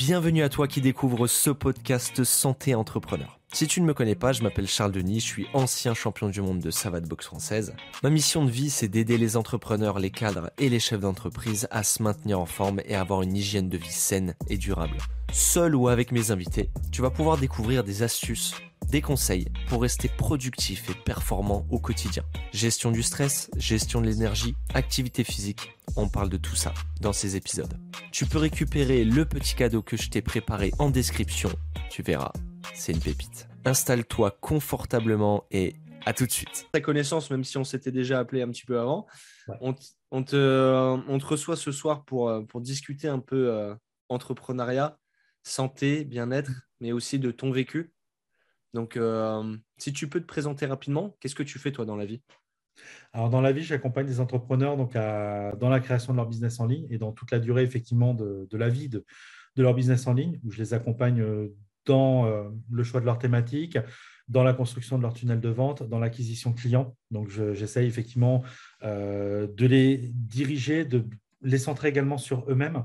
Bienvenue à toi qui découvre ce podcast Santé Entrepreneur. Si tu ne me connais pas, je m'appelle Charles Denis, je suis ancien champion du monde de savate boxe française. Ma mission de vie, c'est d'aider les entrepreneurs, les cadres et les chefs d'entreprise à se maintenir en forme et avoir une hygiène de vie saine et durable. Seul ou avec mes invités, tu vas pouvoir découvrir des astuces, des conseils pour rester productif et performant au quotidien. Gestion du stress, gestion de l'énergie, activité physique, on parle de tout ça dans ces épisodes. Tu peux récupérer le petit cadeau que je t'ai préparé en description, tu verras, c'est une pépite. Installe-toi confortablement et à tout de suite. Ta connaissance, même si on s'était déjà appelé un petit peu avant, on, te, reçoit ce soir pour, pour discuter un peu euh, entrepreneuriat, santé, bien-être, mais aussi de ton vécu. Donc, euh, si tu peux te présenter rapidement, qu'est-ce que tu fais toi dans la vie? Alors, dans la vie, j'accompagne des entrepreneurs donc dans la création de leur business en ligne et dans toute la durée effectivement de, la vie de, leur business en ligne, où je les accompagne euh, dans euh, le choix de leur thématique, dans la construction de leur tunnel de vente, dans l'acquisition client. Donc, j'essaye effectivement de les diriger, de les centrer également sur eux-mêmes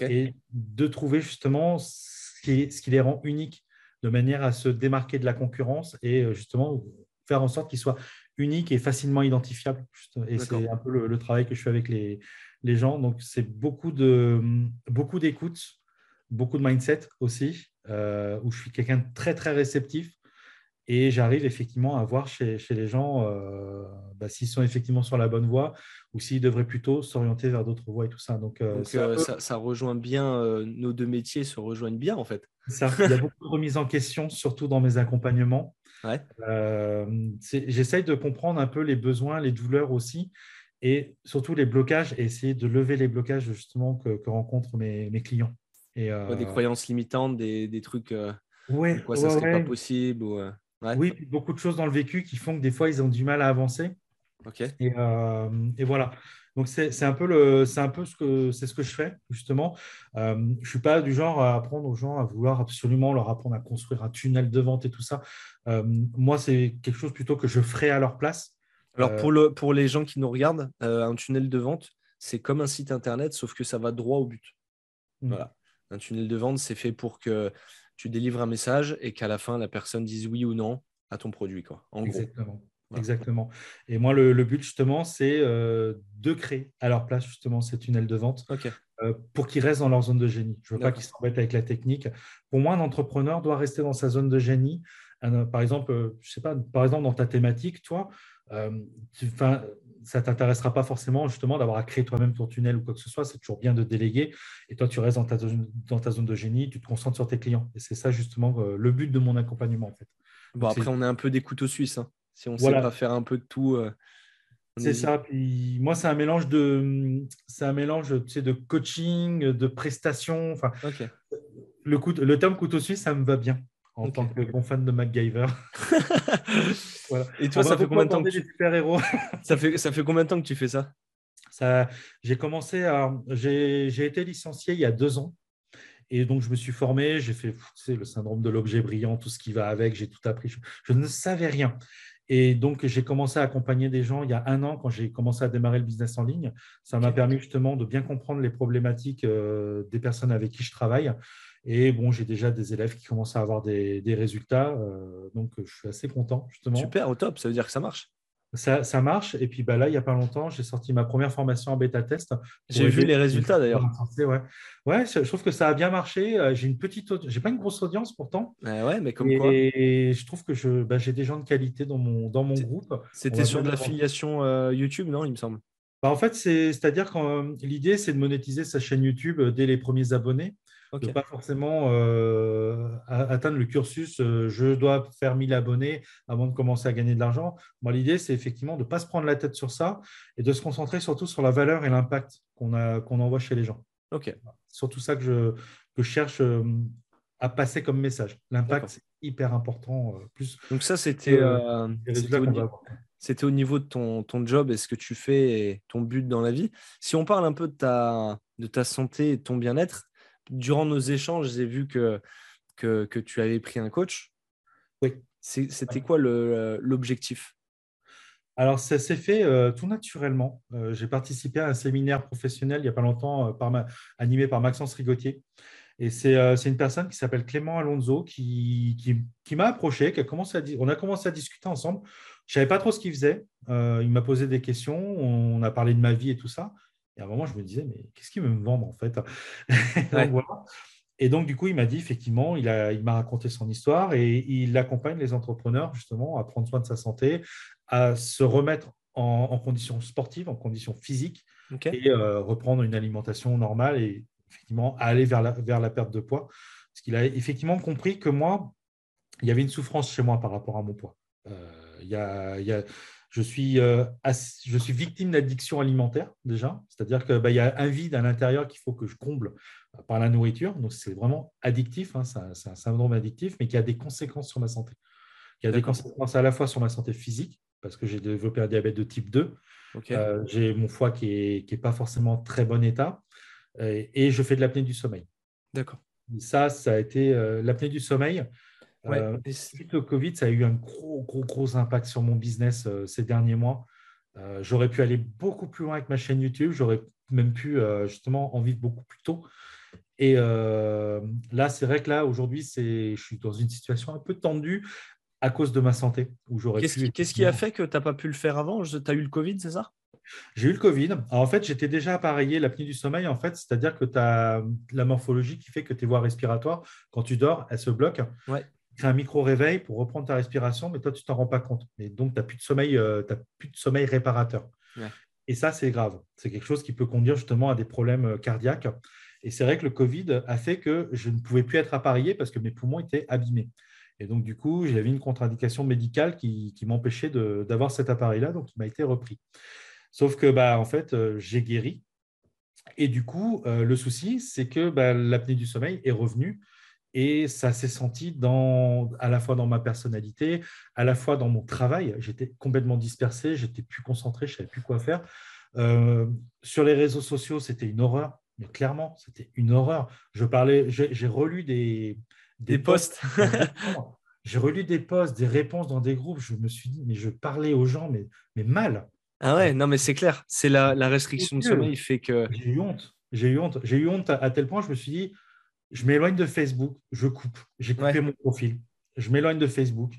et de trouver justement ce qui, ce qui les rend uniques de manière à se démarquer de la concurrence et euh, justement faire en sorte qu'ils soient uniques et facilement identifiables. Et c'est un peu le, travail que je fais avec les, les gens. Donc, c'est beaucoup de beaucoup d'écoute, beaucoup de mindset aussi, euh, où je suis quelqu'un de très, très réceptif. Et j'arrive effectivement à voir chez, chez les gens euh, bah, s'ils sont effectivement sur la bonne voie ou s'ils devraient plutôt s'orienter vers d'autres voies et tout ça. Donc, ça, ça, rejoint bien, nos deux métiers se rejoignent bien en fait. Ça, il y a beaucoup de remises en question, surtout dans mes accompagnements. Euh, j'essaye de comprendre un peu les besoins, les douleurs aussi, et surtout les blocages, et essayer de lever les blocages justement que, rencontrent mes, clients. Et, euh, Des croyances limitantes, des, trucs. Euh, ouais, quoi ça serait pas possible ou, Oui, beaucoup de choses dans le vécu qui font que des fois ils ont du mal à avancer. Et voilà. Donc c'est un peu le, c'est un peu ce que c'est ce que je fais justement. Euh, je suis pas du genre à apprendre aux gens à vouloir absolument leur apprendre à construire un tunnel de vente et tout ça. Euh, moi, c'est quelque chose plutôt que je ferai à leur place. Alors pour le pour les gens qui nous regardent, euh, un tunnel de vente, c'est comme un site internet, sauf que ça va droit au but. Mmh. Voilà. Un tunnel de vente, c'est fait pour que tu délivres un message et qu'à la fin la personne dise oui ou non à ton produit quoi. En Exactement. Exactement. Et moi, le, but, justement, c'est euh, de créer à leur place, justement, ces tunnels de vente euh, pour qu'ils restent dans leur zone de génie. Je ne veux pas qu'ils s'embêtent avec la technique. Pour moi, un entrepreneur doit rester dans sa zone de génie. par exemple, je sais pas, par exemple, dans ta thématique, toi, euh, ça ne t'intéressera pas forcément justement d'avoir à créer toi-même ton tunnel ou quoi que ce soit. C'est toujours bien de déléguer. Et toi, tu restes dans ta, dans ta zone de génie, tu te concentres sur tes clients. Et c'est ça justement le but de mon accompagnement en fait. Bon, après, on est un peu des couteaux suisses. Hein si on ne sait pas faire un peu de tout. Euh, c'est ça. moi, c'est un mélange de, c'est un mélange, de coaching, de prestations. Enfin, le, coup, le terme couteau suisse, ça me va bien en tant que bon fan de MacGyver. Et toi, ça fait combien de temps que tu... héros ça fait ça fait combien de temps que tu fais ça? Ça, j'ai commencé à, j'ai, j'ai été licencié il y a deux ans. Et donc, je me suis formé, j'ai fait le syndrome de l'objet brillant, tout ce qui va avec, j'ai tout appris. je, ne savais rien. Et donc, j'ai commencé à accompagner des gens il y a un an quand j'ai commencé à démarrer le business en ligne. Ça m'a permis justement de bien comprendre les problématiques euh, des personnes avec qui je travaille. Et bon, j'ai déjà des élèves qui commencent à avoir des, résultats. Euh, donc, je suis assez content justement. Super, au top. Ça veut dire que ça marche. Ça, marche. Et puis bah, là, il n'y a pas longtemps, j'ai sorti ma première formation en bêta test. J'ai vu les résultats d'ailleurs. Ouais. ouais, je trouve que ça a bien marché. Euh, j'ai une petite, j'ai pas une grosse audience pourtant. ouais, mais comme et, quoi. Et je trouve que je, bah, j'ai des gens de qualité dans mon, dans mon groupe. C'était sur de l'affiliation euh, YouTube, non Il me semble. Bah, en fait, c'est-à-dire que euh, l'idée, c'est de monétiser sa chaîne YouTube dès les premiers abonnés. Okay. pas forcément euh, atteindre le cursus, euh, je dois faire 1000 abonnés avant de commencer à gagner de l'argent. Moi, l'idée, c'est effectivement de ne pas se prendre la tête sur ça et de se concentrer surtout sur la valeur et l'impact qu'on qu'on envoie chez les gens. Ok. Surtout ça que je, que je cherche euh, à passer comme message. L'impact, c'est hyper important. plus Donc ça, c'était c'était au, niveau de ton, ton job et ce que tu fais et ton but dans la vie. Si on parle un peu de ta, de ta santé et de ton bien-être, durant nos échanges, j'ai vu que, que, tu avais pris un coach. Oui. C'était quoi l'objectif? Alors, ça s'est fait euh, tout naturellement. Euh, j'ai participé à un séminaire professionnel il n'y a pas longtemps, euh, par animé par Maxence Rigotier. Et c'est une personne qui s'appelle Clément Alonso qui, qui, m'a approché, qui a commencé à, on a commencé à discuter ensemble. Je ne savais pas trop ce qu'il faisait. il m'a posé des questions, on a parlé de ma vie et tout ça. Et à un moment, je me disais, mais qu'est-ce qu'il veut me vendre en fait Et donc, du coup, il m'a dit, effectivement, il m'a il raconté son histoire et il accompagne les entrepreneurs justement à prendre soin de sa santé, à se remettre en, conditions sportives, en conditions physiques et euh, reprendre une alimentation normale et effectivement aller vers la, vers la perte de poids. Parce qu'il a effectivement compris que moi, il y avait une souffrance chez moi par rapport à mon poids. Euh, il y a, il y a je suis, euh, je suis victime d'addiction alimentaire déjà, c'est-à-dire qu'il bah, y a un vide à l'intérieur qu'il faut que je comble euh, par la nourriture. Donc c'est vraiment addictif, hein, c'est un, syndrome addictif, mais qui a des conséquences sur ma santé. Il y a des conséquences à la fois sur ma santé physique, parce que j'ai développé un diabète de type 2. Euh, j'ai mon foie qui n'est qui est pas forcément très bon état, et, je fais de l'apnée du sommeil. D'accord. Ça, ça a été l'apnée du sommeil. Euh, suite au Covid, ça a eu un gros, gros, gros impact sur mon business euh, ces derniers mois. Euh, j'aurais pu aller beaucoup plus loin avec ma chaîne YouTube. J'aurais même pu justement en vivre beaucoup plus tôt. Et là, c'est vrai que là, aujourd'hui, je suis dans une situation un peu tendue à cause de ma santé. Qu'est-ce qui, a fait que tu n'as pas pu le faire avant? Tu as eu le Covid, c'est ça? J'ai eu le Covid. en fait, j'étais déjà appareillé l'apnée du sommeil, en fait, c'est-à-dire que tu as la morphologie qui fait que tes voies respiratoires, quand tu dors, elles se bloquent. Ouais un micro-réveil pour reprendre ta respiration, mais toi, tu t'en rends pas compte. Et donc, tu n'as plus, de sommeil, euh, plus de sommeil réparateur. Et ça, c'est grave. C'est quelque chose qui peut conduire justement à des problèmes euh, cardiaques. Et c'est vrai que le Covid a fait que je ne pouvais plus être appareillé parce que mes poumons étaient abîmés. Et donc, du coup, j'avais une contre-indication médicale qui, m'empêchait d'avoir cet appareil-là, donc il m'a été repris. Sauf que, bah, en fait, euh, j'ai guéri. Et du coup, le souci, c'est que bah, l'apnée du sommeil est revenue et ça s'est senti dans, à la fois dans ma personnalité, à la fois dans mon travail. J'étais complètement dispersé, j'étais plus concentré, je ne savais plus quoi faire. Euh, sur les réseaux sociaux, c'était une horreur. Mais clairement, c'était une horreur. Je parlais, j'ai relu des, des, posts. j'ai relu des posts, des réponses dans des groupes. Je me suis dit, mais je parlais aux gens, mais, mais mal. Ah ouais, non, mais c'est clair. C'est la, la restriction de sommeil fait que. J'ai eu honte. J'ai eu honte. J'ai eu honte à, tel point, je me suis dit, je m'éloigne de Facebook, je coupe, j'ai coupé mon profil, je m'éloigne de Facebook,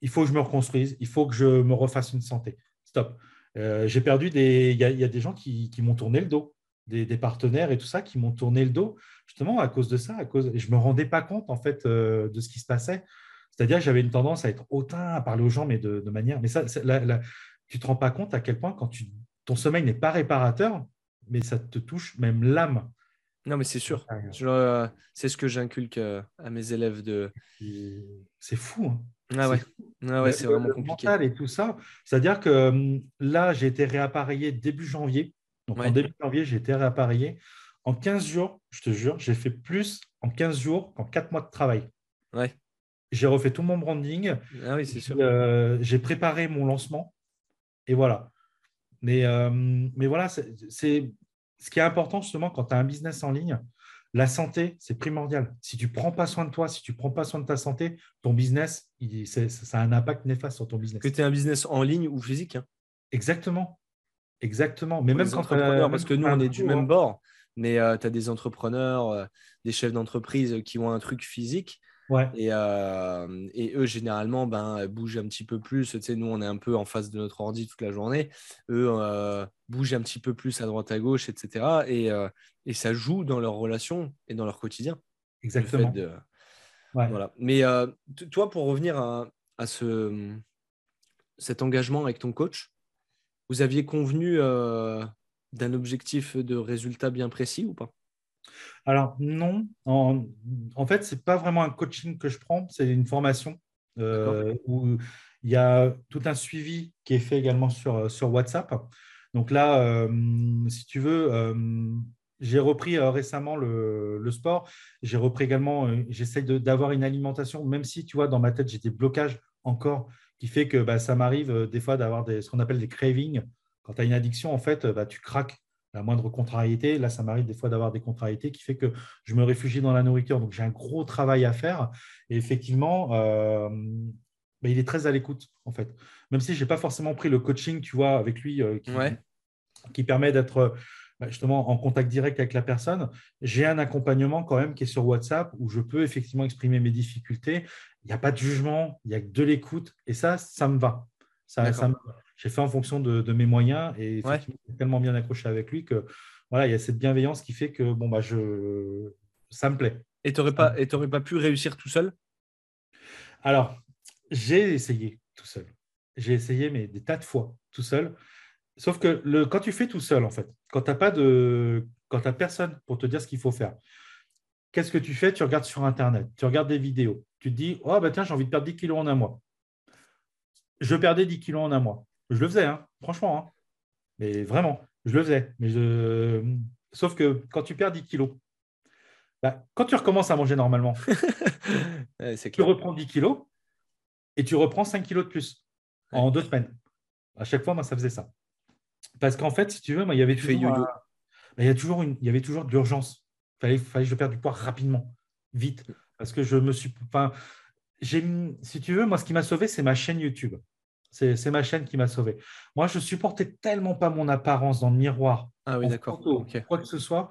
il faut que je me reconstruise, il faut que je me refasse une santé. Stop. Euh, j'ai perdu des. Il y, a des gens qui, m'ont tourné le dos, des, partenaires et tout ça qui m'ont tourné le dos, justement à cause de ça. À cause... je ne me rendais pas compte en fait euh, de ce qui se passait. C'est-à-dire que j'avais une tendance à être hautain, à parler aux gens, mais de, manière. Mais ça, tu ne te rends pas compte à quel point quand tu... ton sommeil n'est pas réparateur, mais ça te touche même l'âme. Non, mais c'est sûr. Euh, c'est ce que j'inculque euh, à mes élèves de. C'est fou. Hein. Ah ouais, ah ouais c'est vraiment compliqué. Et tout ça. C'est-à-dire que hum, là, j'ai été réappareillé début janvier. Donc en début janvier, j'ai été réappareillé. En 15 jours, je te jure, j'ai fait plus en 15 jours qu'en 4 mois de travail. Ouais. J'ai refait tout mon branding. Ah oui, c'est sûr. Euh, j'ai préparé mon lancement. Et voilà. Mais, mais voilà, c'est ce qui est important justement quand tu as un business en ligne, la santé, c'est primordial. Si tu ne prends pas soin de toi, si tu ne prends pas soin de ta santé, ton business, ça a un impact néfaste sur ton business. Que tu aies un business en ligne ou physique. Hein. Exactement. Exactement. Mais même quand entrepreneurs, parce que nous, on est du même bord, mais euh, tu as des entrepreneurs, euh, des chefs d'entreprise qui ont un truc physique euh, et, eux, généralement, ben, bougent un petit peu plus. Tu sais, nous, on est un peu en face de notre ordi toute la journée. Eux euh, bougent un petit peu plus à droite, à gauche, etc. Euh, et, ça joue dans leur relation et dans leur quotidien. Exactement. Voilà. Mais toi, pour revenir à, ce, cet engagement avec ton coach, vous aviez convenu d'un objectif de résultat bien précis ou pas? Alors non, en, fait, ce n'est pas vraiment un coaching que je prends, c'est une formation euh, où il y a tout un suivi qui est fait également sur, sur WhatsApp. Donc là, euh, si tu veux, euh, j'ai repris récemment le, sport. J'ai repris également, j'essaie d'avoir une alimentation, même si tu vois, dans ma tête, j'ai des blocages encore qui fait que bah, ça m'arrive des fois d'avoir ce qu'on appelle des cravings. Quand tu as une addiction, en fait, bah, tu craques la moindre contrariété. Là, ça m'arrive des fois d'avoir des contrariétés qui fait que je me réfugie dans la nourriture. Donc, j'ai un gros travail à faire. Et effectivement, euh, bah, il est très à l'écoute, en fait. Même si je n'ai pas forcément pris le coaching, tu vois, avec lui, euh, qui, permet d'être bah, justement en contact direct avec la personne, j'ai un accompagnement quand même qui est sur WhatsApp où je peux effectivement exprimer mes difficultés. Il n'y a pas de jugement, il y a que de l'écoute. Et ça, ça me va. Ça, ça J'ai fait en fonction de, mes moyens et effectivement, tellement bien accroché avec lui que voilà, il y a cette bienveillance qui fait que bon, bah, je... ça me plaît. Et tu n'aurais pas, pas pu réussir tout seul? Alors, j'ai essayé tout seul. J'ai essayé, mais des tas de fois tout seul. Sauf que le, quand tu fais tout seul, en fait, quand tu n'as pas de, quand personne pour te dire ce qu'il faut faire, qu'est-ce que tu fais? Tu regardes sur Internet, tu regardes des vidéos, tu te dis, oh bah tiens, j'ai envie de perdre 10 kilos en un mois. Je perdais 10 kilos en un mois. Je le faisais, hein, franchement. Hein. Mais vraiment, je le faisais. Mais je... Sauf que quand tu perds 10 kilos, bah, quand tu recommences à manger normalement, tu reprends 10 kilos et tu reprends 5 kilos de plus en deux semaines. À chaque fois, moi, ça faisait ça. Parce qu'en fait, si tu veux, moi, il y avait toujours, il, y a toujours une, il y avait toujours de l'urgence. Il fallait, fallait que je perde du poids rapidement, vite. Parce que je me suis. Enfin, si tu veux, moi, ce qui m'a sauvé, c'est ma chaîne YouTube. C'est ma chaîne qui m'a sauvé. Moi, je supportais tellement pas mon apparence dans le miroir. Ah oui, d'accord. Quoi que ce soit.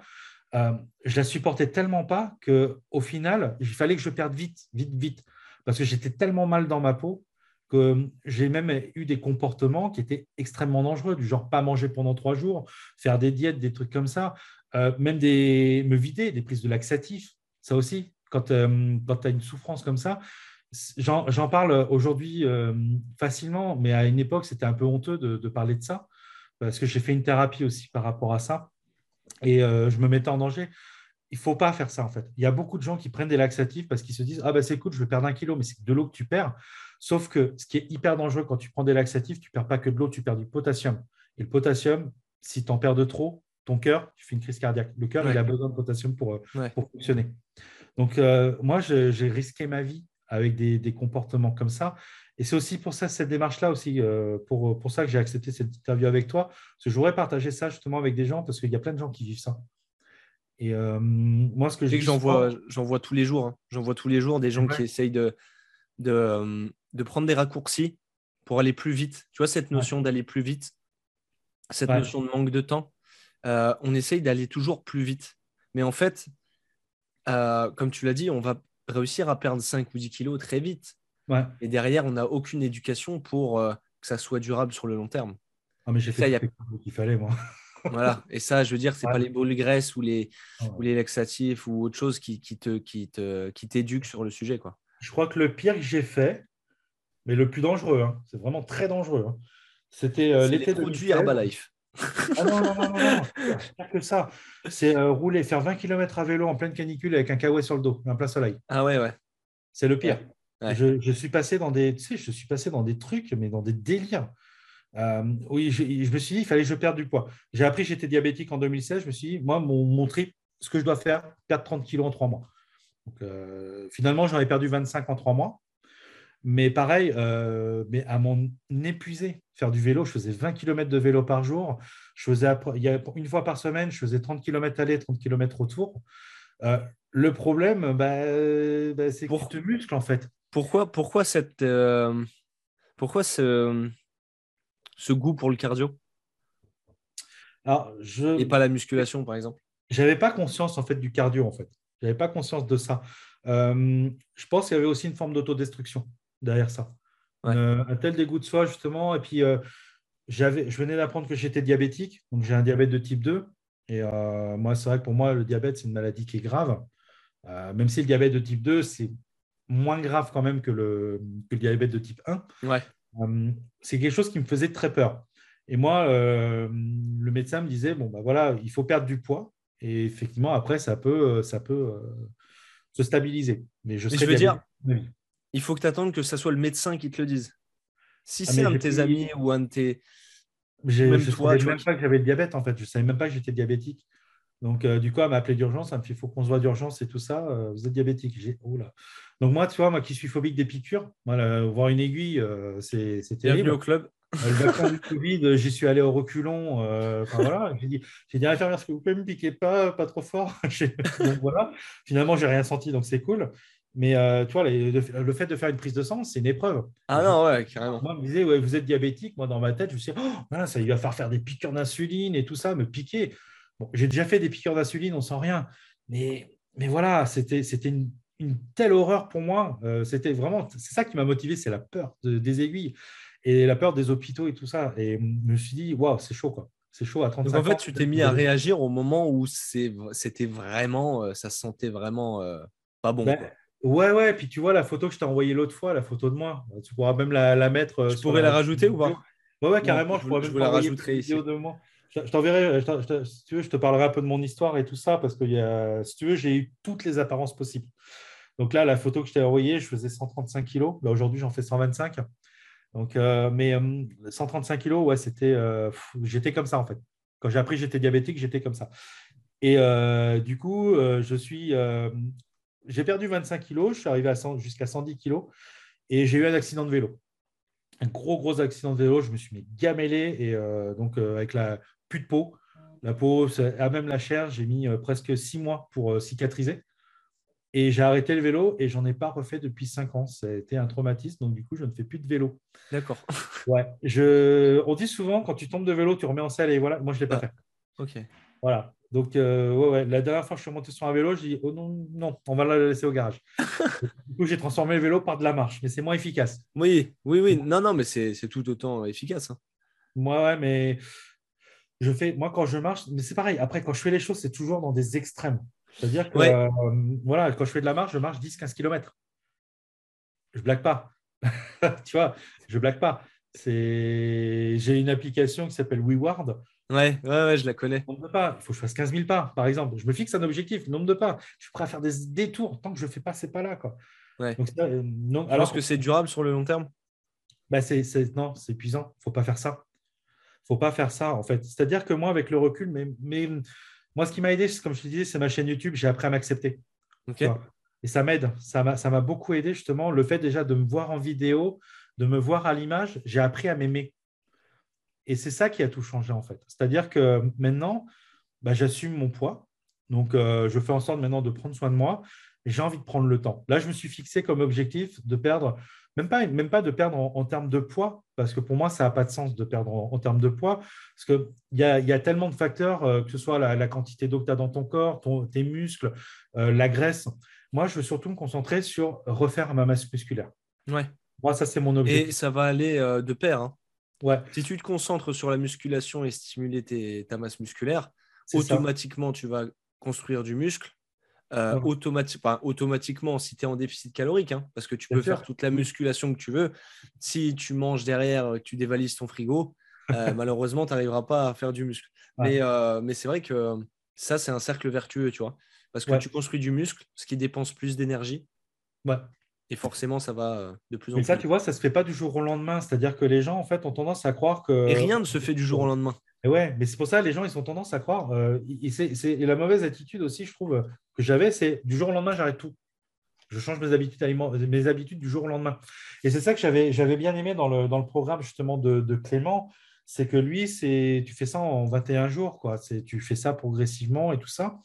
Euh, je la supportais tellement pas que au final, il fallait que je perde vite, vite, vite. Parce que j'étais tellement mal dans ma peau que j'ai même eu des comportements qui étaient extrêmement dangereux, du genre pas manger pendant trois jours, faire des diètes, des trucs comme ça, euh, même des, me vider, des prises de laxatifs, ça aussi, quand, euh, quand tu as une souffrance comme ça. J'en parle aujourd'hui euh, facilement, mais à une époque, c'était un peu honteux de, parler de ça, parce que j'ai fait une thérapie aussi par rapport à ça, et je me mettais en danger il ne faut pas faire ça en fait. Il y a beaucoup de gens qui prennent des laxatifs parce qu'ils se disent Ah ben c'est cool, je vais perdre un kilo, mais c'est de l'eau que tu perds. Sauf que ce qui est hyper dangereux quand tu prends des laxatifs, tu ne perds pas que de l'eau, tu perds du potassium. Et le potassium, si tu en perds de trop, ton cœur, tu fais une crise cardiaque. Le cœur, il a besoin de potassium pour, euh, pour fonctionner. Donc, euh, moi, j'ai risqué ma vie avec des, comportements comme ça. Et c'est aussi pour ça, cette démarche-là aussi, euh, pour, pour ça que j'ai accepté cette interview avec toi. Parce que je voudrais partager ça justement avec des gens, parce qu'il y a plein de gens qui vivent ça. Et moi, ce que j'en vois, j'en vois tous les jours. Hein. J'en vois tous les jours des gens qui essayent de, de, de prendre des raccourcis pour aller plus vite. Tu vois, cette notion d'aller plus vite, cette notion de manque de temps, euh, on essaye d'aller toujours plus vite. Mais en fait, euh, comme tu l'as dit, on va réussir à perdre 5 ou 10 kilos très vite. Et derrière, on n'a aucune éducation pour euh, que ça soit durable sur le long terme. Ah, mais j'ai fait ce qu'il fallait, moi. voilà. Et ça, je veux dire, c'est n'est pas les boules graisses ou les, ou les laxatifs ou autre chose qui, qui te, qui te, qui t'éduquent sur le sujet, quoi. Je crois que le pire que j'ai fait, mais le plus dangereux, hein. c'est vraiment très dangereux. Hein. C'était euh, l'été de produits Herbalife. Ah non, non, non, non, non. c'est que ça. C'est euh, rouler, faire 20 km à vélo en pleine canicule avec un kawaii sur le dos, un plein soleil. Ah ouais, ouais. C'est le pire. Je, suis passé dans des, tu sais, je suis passé dans des trucs, mais dans des délires. Euh, oui, je, me suis dit, il fallait que je perde du poids. J'ai appris que j'étais diabétique en 2016. Je me suis dit, moi, mon, mon trip, ce que je dois faire, perdre 30 kilos en trois mois. Donc, finalement, j'en ai perdu 25 en trois mois. Mais pareil, euh, mais à mon épuisé, faire du vélo, je faisais 20 km de vélo par jour. Je faisais il y a, une fois par semaine, je faisais 30 km aller, 30 km retour. Euh, le problème, bah, bah, c'est pour te muscle en fait. Pourquoi, pourquoi, cette, euh, pourquoi ce, ce goût pour le cardio? Alors, je... Et pas la musculation, par exemple? J'avais pas conscience en fait du cardio en fait. J'avais pas conscience de ça. je pense qu'il y avait aussi une forme d'autodestruction derrière ça. Euh, un tel dégoût de soi, justement. Et puis, euh, j'avais, je venais d'apprendre que j'étais diabétique. Donc, j'ai un diabète de type 2. Et euh, moi, c'est vrai que pour moi, le diabète, c'est une maladie qui est grave. même si le diabète de type 2, c'est moins grave quand même que le, que le diabète de type 1. Ouais. c'est quelque chose qui me faisait très peur. Et moi, le médecin me disait, bon, bah voilà, il faut perdre du poids. Et effectivement, après, ça peut, ça peut se stabiliser. Mais je, je veux dire, il faut que tu attendes que ce soit le médecin qui te le dise. Si ah, c'est un de tes amis ou un de tes. je ne savais même pas que j'avais le diabète, en fait. Je ne savais même pas que j'étais diabétique. Donc, euh, du coup, elle m'a appelé d'urgence. Elle il faut qu'on se voit d'urgence et tout ça. Euh, vous êtes diabétique. J'ai oh là. Donc, moi, tu vois, moi qui suis phobique des piqûres, voir une aiguille, euh, c'est terrible. Bienvenue au club. le vaccin du Covid, j'y suis allé au reculon. voilà, j'ai dit, j'ai dit à l'infirmière, est-ce que vous pouvez me piquer pas, pas trop fort? Donc voilà, finalement, j'ai rien senti, donc c'est cool. Mais euh, tu vois, le, fait de faire une prise de sang, c'est une épreuve. Ah non, ouais, carrément. Moi, je me disais, ouais, vous êtes diabétique. Moi, dans ma tête, je me disais, oh, ça, il va faire faire des piqûres d'insuline et tout ça, me piquer. Bon, j'ai déjà fait des piqûres d'insuline, on sent rien. Mais, mais voilà, c'était une, une telle horreur pour moi. Euh, c'était vraiment, c'est ça qui m'a motivé, c'est la peur des aiguilles et la peur des hôpitaux et tout ça. Et je me suis dit, waouh, c'est chaud quoi. C'est chaud à 35 Donc en fait, tu t'es mis à réagir au moment où c'était vraiment, euh, ça se sentait vraiment euh, pas bon. Ben, ouais, ouais. Puis tu vois la photo que je t'ai envoyée l'autre fois, la photo de moi. Tu pourras même la, mettre. Tu pourrais la, rajouter ou pas? Ouais, ouais, carrément. je, pourrais même la rajouter ici. De moi. Je, t'enverrai, si tu veux, je te parlerai un peu de mon histoire et tout ça, parce que y a, si tu veux, j'ai eu toutes les apparences possibles. Donc là, la photo que je t'ai envoyée, je faisais 135 kilos. Bah, aujourd'hui, j'en fais 125. Donc, euh, mais 135 euh, kilos, ouais, c'était, euh, j'étais comme ça en fait. Quand j'ai appris que j'étais diabétique, j'étais comme ça. Et du coup, je suis, j'ai perdu 25 kilos. Je suis arrivé jusqu'à 110 kilos et j'ai eu un accident de vélo. Un gros, gros accident de vélo. Je me suis mis gamellé et donc avec la plus de peau. La peau, à même la chair, j'ai mis presque six mois pour cicatriser. Et j'ai arrêté le vélo et j'en ai pas refait depuis cinq ans. Été un traumatisme, donc du coup, je ne fais plus de vélo. D'accord. Ouais. Je... On dit souvent, quand tu tombes de vélo, tu remets en selle et voilà. Moi, je ne l'ai pas ah, fait. Ok. Voilà. Donc, euh, ouais, ouais. la dernière fois que je suis monté sur un vélo, je dis, oh non, non, on va la laisser au garage. du coup, j'ai transformé le vélo par de la marche, mais c'est moins efficace. Oui, oui, oui. Non, non, mais c'est tout autant efficace. Hein. Moi, ouais, mais je fais, moi, quand je marche, mais c'est pareil. Après, quand je fais les choses, c'est toujours dans des extrêmes. C'est-à-dire que euh, voilà, quand je fais de la marche, je marche 10-15 km. Je ne blague pas. tu vois, je ne blague pas. J'ai une application qui s'appelle WeWard. Ouais, ouais, ouais, je la connais. Nombre de pas. Il faut que je fasse 15 000 pas, par exemple. Je me fixe un objectif, nombre de pas. Je suis prêt à faire des détours. Tant que je ne fais pas ces pas-là. Quoi. Ouais. Donc, euh, non, alors que c'est durable sur le long terme? Bah c'est, Non, c'est épuisant. Il ne faut pas faire ça. Il ne faut pas faire ça, en fait. C'est-à-dire que moi, avec le recul, mais, mais moi, ce qui m'a aidé, comme je te disais, c'est ma chaîne YouTube. J'ai appris à m'accepter. Et ça m'aide. Ça m'a beaucoup aidé, justement, le fait déjà de me voir en vidéo, de me voir à l'image. J'ai appris à m'aimer. Et c'est ça qui a tout changé, en fait. C'est-à-dire que maintenant, bah, j'assume mon poids. Donc, euh, je fais en sorte maintenant de prendre soin de moi. J'ai envie de prendre le temps. Là, je me suis fixé comme objectif de perdre même pas, même pas de perdre en, termes de poids, parce que pour moi, ça n'a pas de sens de perdre en, termes de poids, parce qu'il y a, y a tellement de facteurs, euh, que ce soit la, quantité d'eau que tu as dans ton corps, tes muscles, euh, la graisse. Moi, je veux surtout me concentrer sur refaire ma masse musculaire. Ouais. Moi, ça, c'est mon objectif. Et ça va aller de pair. Hein. Ouais. Si tu te concentres sur la musculation et stimuler ta masse musculaire, automatiquement, tu vas construire du muscle euh, automatiquement si tu es en déficit calorique, hein, parce que tu peux faire toute la musculation que tu veux. Si tu manges derrière, euh, tu dévalises ton frigo, euh, malheureusement, tu n'arriveras pas à faire du muscle. Mais, mais c'est vrai que ça, c'est un cercle vertueux, tu vois. Parce que tu construis du muscle, ce qui dépense plus d'énergie. Et forcément, ça va de plus en plus. Mais ça, tu vois, ça se fait pas du jour au lendemain. C'est-à-dire que les gens, en fait, ont tendance à croire que. Et rien ne se fait du jour au lendemain. Et ouais, mais c'est pour ça que les gens, ils ont tendance à croire. et, c'est, la mauvaise attitude aussi, je trouve, que j'avais, c'est du jour au lendemain, j'arrête tout. Je change mes habitudes, mes habitudes du jour au lendemain. Et c'est ça que j'avais, j'avais bien aimé dans le, dans le programme justement de, de Clément, c'est que lui, c'est, tu fais ça en 21 jours, quoi. C'est, tu fais ça progressivement et tout ça.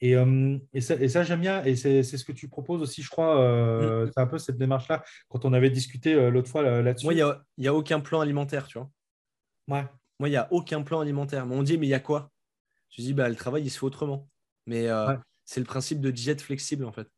Et, euh, et ça, ça j'aime bien. Et c'est, ce que tu proposes aussi, je crois. Euh, mm. C'est un peu cette démarche-là, quand on avait discuté euh, l'autre fois là-dessus. Moi, il n'y a, y a aucun plan alimentaire, tu vois. Ouais. Moi, il n'y a aucun plan alimentaire. Mais on dit, mais il y a quoi? Je dis, bah, le travail, il se fait autrement. Mais c'est le principe de diète flexible en fait.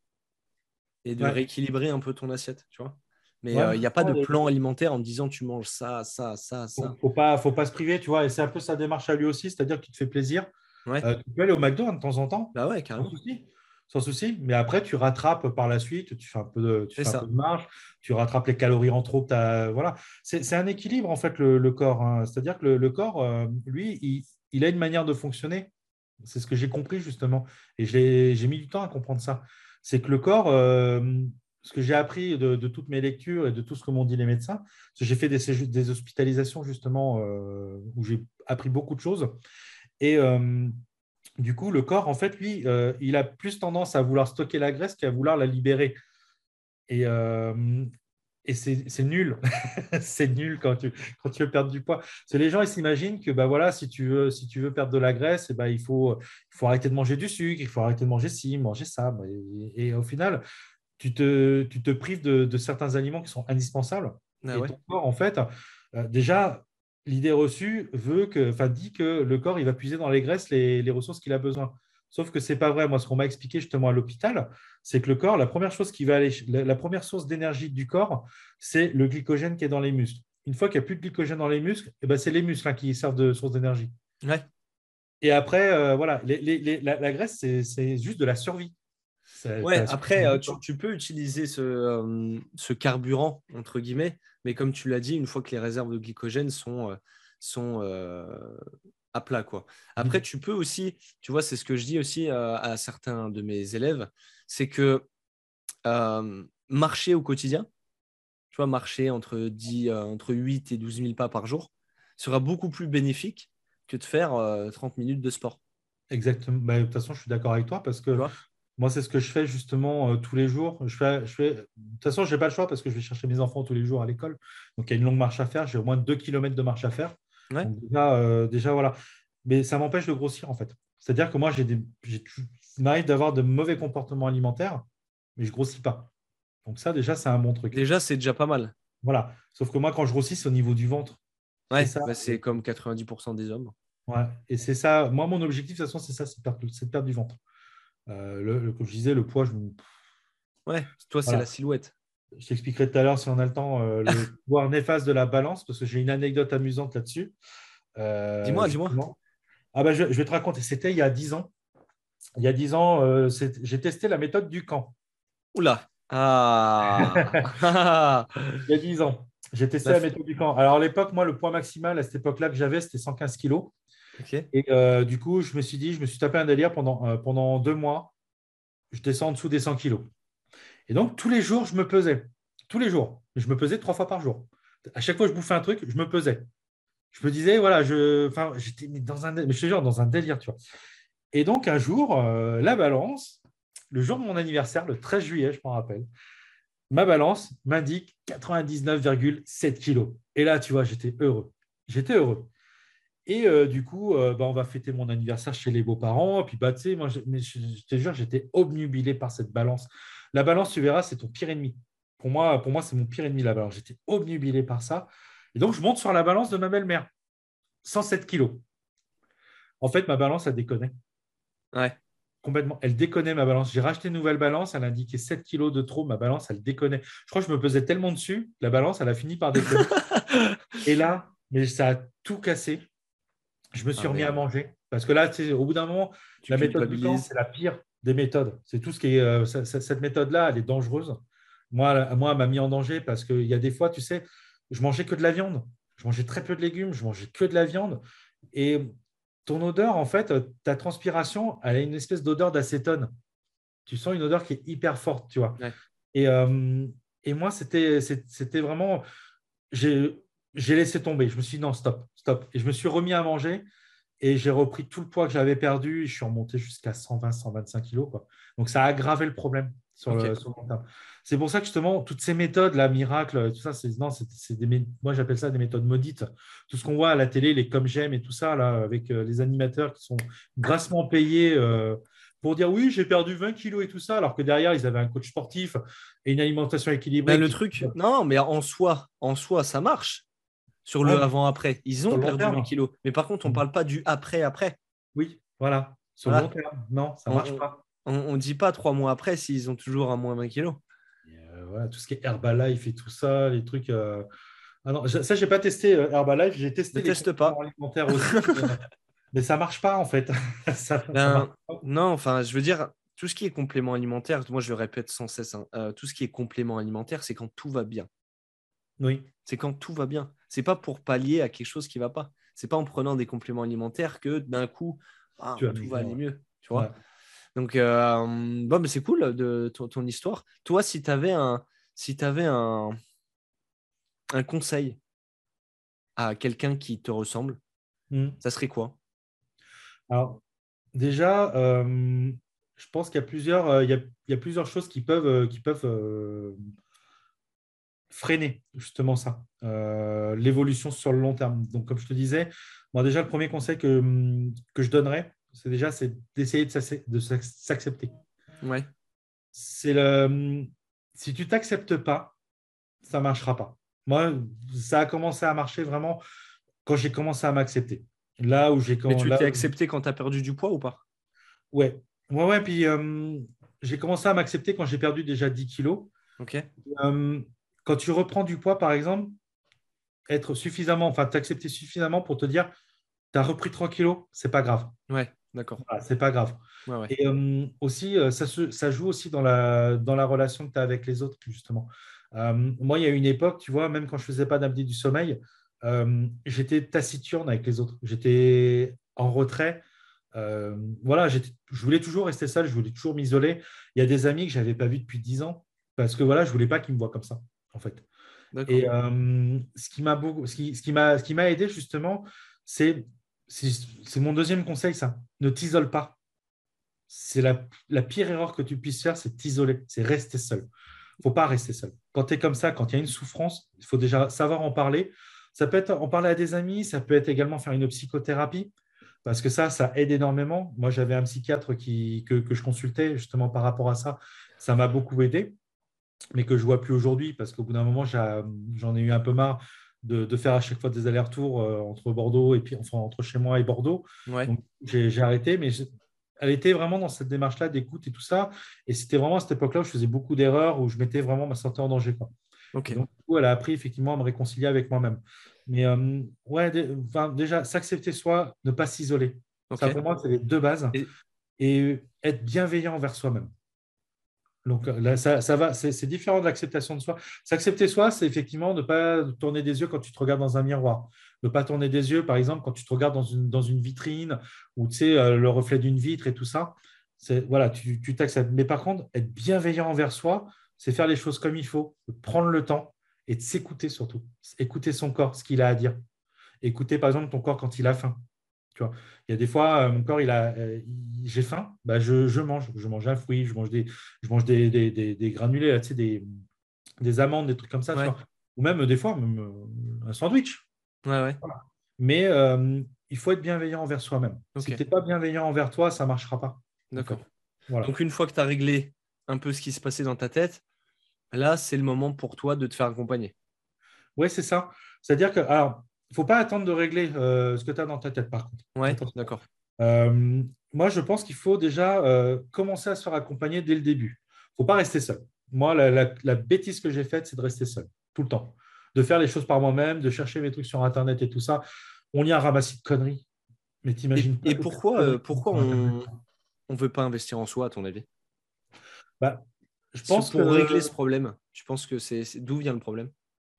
Et de rééquilibrer un peu ton assiette, tu vois. Mais il n'y a pas de plan alimentaire en disant tu manges ça, ça, ça, ça. Faut, pas, faut pas se priver, tu vois. Et c'est un peu sa démarche à lui aussi, c'est-à-dire tu te fais plaisir. Euh, tu peux aller au McDo hein, de temps en temps. Bah ouais, carrément. Sans souci. Sans souci. Mais après, tu rattrapes par la suite, tu fais un peu de, tu fais un peu de marche, tu rattrapes les calories en trop. Voilà. C'est un équilibre, en fait, le, corps. Hein. C'est-à-dire que le, corps, euh, lui, il, il, a une manière de fonctionner. C'est ce que j'ai compris justement. Et j'ai mis du temps à comprendre ça. C'est que le corps, euh, ce que j'ai appris de, toutes mes lectures et de tout ce que m'ont dit les médecins, j'ai fait des, des, hospitalisations justement euh, où j'ai appris beaucoup de choses. Et euh, du coup, le corps, en fait, lui, il a plus tendance à vouloir stocker la graisse qu'à vouloir la libérer. Et, et c'est nul. c'est nul quand tu, quand tu veux perdre du poids. Parce les gens, ils s'imaginent que bah, voilà, si, tu veux, si tu veux perdre de la graisse, et eh ben, il, faut, il faut arrêter de manger du sucre, il faut arrêter de manger ci, manger ça. Et, au final, tu te, tu te prives de, certains aliments qui sont indispensables. Ah et ton corps, en fait, euh, déjà, l'idée reçue veut que, enfin, dit que le corps il va puiser dans les graisses les, les ressources qu'il a besoin. Sauf que c'est pas vrai. Moi, ce qu'on m'a expliqué justement à l'hôpital, c'est que le corps, la première chose qui va aller, la, première source d'énergie du corps, c'est le glycogène qui est dans les muscles. Une fois qu'il n'y a plus de glycogène dans les muscles, eh ben, c'est les muscles hein, qui servent de source d'énergie. Ouais. Et après, euh, voilà, la, graisse, c'est juste de la survie. Ouais, après, euh, tu, peux utiliser ce, euh, ce, carburant, entre guillemets, mais comme tu l'as dit, une fois que les réserves de glycogène sont, sont à plat. Quoi. Après, mmh. tu peux aussi, tu vois, c'est ce que je dis aussi à certains de mes élèves, c'est que marcher au quotidien, tu vois, marcher entre, 10, entre 8 et 12 000 pas par jour sera beaucoup plus bénéfique que de faire 30 minutes de sport. Exactement. Bah, de toute façon, je suis d'accord avec toi parce que moi, c'est ce que je fais justement tous les jours. Je fais, je fais... De toute façon, je n'ai pas le choix parce que je vais chercher mes enfants tous les jours à l'école. Donc, il y a une longue marche à faire. J'ai au moins 2 km de marche à faire. Euh, déjà, voilà. Mais ça m'empêche de grossir, en fait. C'est-à-dire que moi, j'ai des, il m'arrive d'avoir de mauvais comportements alimentaires, mais je ne grossis pas. Donc ça, déjà, c'est un bon truc. Déjà, c'est déjà pas mal. Voilà. Sauf que moi, quand je grossis, c'est au niveau du ventre. Ouais, bah, c'est comme 90% des hommes. Ouais. Et c'est ça. Moi, mon objectif, de toute façon, c'est ça, c'est de, perdre, du ventre. Euh, le, comme je disais, le poids, je Ouais, toi, c'est la silhouette. Je t'expliquerai tout à l'heure si on a le temps, euh, le pouvoir néfaste de la balance, parce que j'ai une anecdote amusante là-dessus. Euh, dis-moi, dis-moi. Ah ben, je, vais te raconter. C'était il y a 10 ans. Il y a 10 ans, euh, j'ai testé la méthode du camp. Oula ah. Il y a 10 ans. J'ai testé la méthode du camp. Alors, à l'époque, moi, le poids maximal à cette époque-là que j'avais, c'était 115 kilos. Et du coup, je me suis dit, je me suis tapé un délire pendant, pendant deux mois. Je descends en dessous des 100 kilos. Et donc, tous les jours, je me pesais. Tous les jours. Je me pesais trois fois par jour. À chaque fois que je bouffais un truc, je me pesais. Je me disais, voilà, je, enfin, j'étais dans un, je dans un délire, tu vois. Et donc, un jour, euh, la balance, le jour de mon anniversaire, le 13 juillet, je m'en rappelle, ma balance m'indique 99,7 kilos. Et là, tu vois, j'étais heureux. J'étais heureux. Et euh, du coup, euh, bah, on va fêter mon anniversaire chez les beaux-parents. Et puis, bah, tu sais, moi, je, je, te jure, j'étais obnubilé par cette balance. La balance, tu verras, c'est ton pire ennemi. Pour moi, pour moi c'est mon pire ennemi, la balance. J'étais obnubilé par ça. Et donc, je monte sur la balance de ma belle-mère. 107 kilos. En fait, ma balance, elle déconnait. Ouais. Complètement. Elle déconnait ma balance. J'ai racheté une nouvelle balance. Elle indiquait 7 kilos de trop. Ma balance, elle déconnait. Je crois que je me pesais tellement dessus. La balance, elle a fini par déconner. Et là, mais ça a tout cassé. Je me suis ah, remis à manger. Parce que là, au bout d'un moment, la méthode du temps, c'est la pire des méthodes. C'est tout ce qui est. Euh, cette méthode-là, elle est dangereuse. Moi, moi, elle m'a mis en danger parce qu'il y a des fois, tu sais, je mangeais que de la viande. Je mangeais très peu de légumes. Je mangeais que de la viande. Et ton odeur, en fait, ta transpiration, elle a une espèce d'odeur d'acétone. Tu sens une odeur qui est hyper forte, tu vois. Et, euh, et, moi, c'était vraiment. J'ai laissé tomber. Je me suis dit non, stop, stop. Et je me suis remis à manger. Et j'ai repris tout le poids que j'avais perdu. je suis remonté jusqu'à 120, 125 kilos. Quoi. Donc, ça a aggravé le problème sur, le, long terme. C'est pour ça que justement, toutes ces méthodes, la miracle, tout ça, c'est, non, c'est, des, moi j'appelle ça des méthodes maudites. Tout ce qu'on voit à la télé, les comme j'aime et tout ça, là, avec euh, les animateurs qui sont grassement payés euh, pour dire oui, j'ai perdu 20 kilos et tout ça, alors que derrière, ils avaient un coach sportif et une alimentation équilibrée. Ben, le truc, non, mais en soi, en soi, ça marche sur le avant-après. Ils ont perdu 20 kilos. Mais par contre, on ne mm. parle pas du après-après. Oui, voilà. Sur le long terme. Non, ça ne marche pas. On ne dit pas trois mois après s'ils ont toujours un moins 20 kilos. Euh, voilà, tout ce qui est Herbalife et tout ça, les trucs. Euh, ah non, ça, je n'ai pas testé euh, Herbalife. J'ai testé ne les teste pas. alimentaires aussi. mais ça ne marche pas, en fait. Ben, non, enfin, je veux dire, tout ce qui est complément alimentaire, moi je le répète sans cesse, hein, tout ce qui est complément alimentaire, c'est quand tout va bien. Oui. C'est quand tout va bien. C'est pas pour pallier à quelque chose qui va pas. C'est pas en prenant des compléments alimentaires que d'un coup, ah, tout va aller mieux. Tu vois Donc, euh, bon, mais c'est cool de ton, histoire. Toi, si tu avais un, si avais un, un conseil à quelqu'un qui te ressemble, hmm. ça serait quoi? Alors, déjà, euh, je pense qu'il y a plusieurs, euh, y a, y a plusieurs choses qui peuvent, qui peuvent freiner justement ça, euh, l'évolution sur le long terme. Donc, comme je te disais, moi déjà, le premier conseil que, que je donnerais, c'est déjà c'est d'essayer de s'accepter. Ouais. C'est le, si tu t'acceptes pas, ça marchera pas. Moi, ça a commencé à marcher vraiment quand j'ai commencé à m'accepter. Là où j'ai Mais tu t'es où- accepté quand tu as perdu du poids ou pas? Ouais, ouais, ouais. Puis euh, j'ai commencé à m'accepter quand j'ai perdu déjà 10 kilos. Ok. Euh, quand tu reprends du poids, par exemple, être suffisamment, enfin, t'accepter suffisamment pour te dire, tu as repris 3 kilos, c'est pas grave. Ouais, d'accord. Voilà, c'est pas grave. Ouais, ouais. Et euh, aussi, euh, ça, se- ça joue aussi dans la, dans la relation que tu as avec les autres, justement. Euh, moi, il y a une époque, tu vois, même quand je faisais pas d'apnée du sommeil, euh, j'étais taciturne avec les autres. J'étais en retrait. Euh, voilà, je voulais toujours rester seul, je voulais toujours m'isoler. Il y a des amis que je n'avais pas vus depuis 10 ans parce que voilà, je voulais pas qu'ils me voient comme ça, en fait. Et euh, ce qui m'a beaucoup, ce qui, ce qui m'a, ce qui m'a aidé justement, c'est, c'est, c'est mon deuxième conseil, ça. Ne t'isole pas. C'est la, la pire erreur que tu puisses faire, c'est t'isoler, c'est rester seul. faut pas rester seul. Quand tu es comme ça, quand il y a une souffrance, il faut déjà savoir en parler. Ça peut être en parler à des amis, ça peut être également faire une psychothérapie, parce que ça, ça aide énormément. Moi, j'avais un psychiatre qui, que, que je consultais justement par rapport à ça. Ça m'a beaucoup aidé mais que je vois plus aujourd'hui parce qu'au bout d'un moment, j'en ai eu un peu marre de, de faire à chaque fois des allers-retours euh, entre Bordeaux et puis enfin entre chez moi et Bordeaux. Ouais. J'ai arrêté, mais elle était vraiment dans cette démarche-là d'écoute et tout ça. Et c'était vraiment à cette époque-là où je faisais beaucoup d'erreurs, où je mettais vraiment ma santé en danger. Quoi. Donc, du coup, elle a appris effectivement à me réconcilier avec moi-même. Mais euh, ouais, enfin, déjà, s'accepter soi, ne pas s'isoler. Ça, pour moi, c'est les deux bases. Et- Et être bienveillant envers soi-même. Donc là, ça, va, c'est différent de l'acceptation de soi. S'accepter soi, c'est effectivement ne pas tourner des yeux quand tu te regardes dans un miroir. Ne pas tourner des yeux, par exemple, quand tu te regardes dans une, vitrine ou tu sais, euh, le reflet d'une vitre et tout ça. Voilà, tu tu t'acceptes. Mais par contre, être bienveillant envers soi, c'est faire les choses comme il faut, prendre le temps et de s'écouter surtout. Écouter son corps, ce qu'il a à dire. Écouter, par exemple, ton corps quand il a faim. Tu vois, il y a des fois, euh, mon corps, il a, euh, j'ai faim, bah, je, je mange. Je mange un fruit, je mange des, je mange des, des, des- des granulés, là, tu sais, des, des amandes, des trucs comme ça. Ouais. Ou même, des fois, même, euh, un sandwich. Ouais, ouais. Mais euh, il faut être bienveillant envers soi-même. Si tu n'es pas bienveillant envers toi, ça ne marchera pas. D'accord. Voilà. Donc, une fois que tu as réglé un peu ce qui se passait dans ta tête, là, c'est le moment pour toi de te faire accompagner. Oui, c'est ça. C'est-à-dire que, alors, il ne faut pas attendre de régler euh, ce que tu as dans ta tête, par contre. Attention. d'accord. Euh, moi, je pense qu'il faut déjà euh, commencer à se faire accompagner dès le début. Il ne faut pas rester seul. Moi, la, la- la bêtise que j'ai faite, c'est de rester seul, tout le temps. De faire les choses par moi-même, de chercher mes trucs sur Internet et tout ça. On y a un ramassis de conneries. Mais Et, t'imagines pas et les pourquoi, pourquoi on ne veut pas investir en soi, à ton avis? Bah, Je pense Pour que- régler ce problème, tu penses que c'est- d'où vient le problème?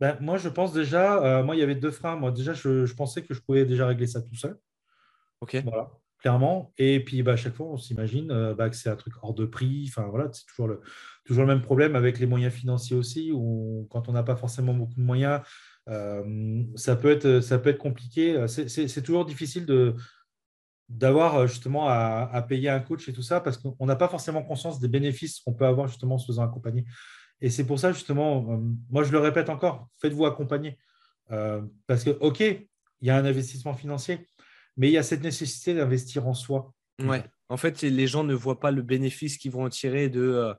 Ben, moi, je pense déjà, euh, moi, il y avait deux freins. Moi, déjà, je, je pensais que je pouvais déjà régler ça tout seul. Ok. Voilà, clairement. Et puis, bah, à chaque fois, on s'imagine euh, bah, que c'est un truc hors de prix. Enfin, voilà, c'est toujours le, toujours le même problème avec les moyens financiers aussi, où quand on n'a pas forcément beaucoup de moyens, euh, ça, peut être, ça peut être compliqué. C'est- toujours difficile de d'avoir justement à, à payer un coach et tout ça parce qu'on n'a pas forcément conscience des bénéfices qu'on peut avoir justement en se faisant accompagner. Et c'est pour ça justement, euh, moi je le répète encore, faites-vous accompagner. Euh, parce que, OK, il y a un investissement financier, mais il y a cette nécessité d'investir en soi. Ouais. En fait, les gens ne voient pas le bénéfice qu'ils vont en tirer de euh,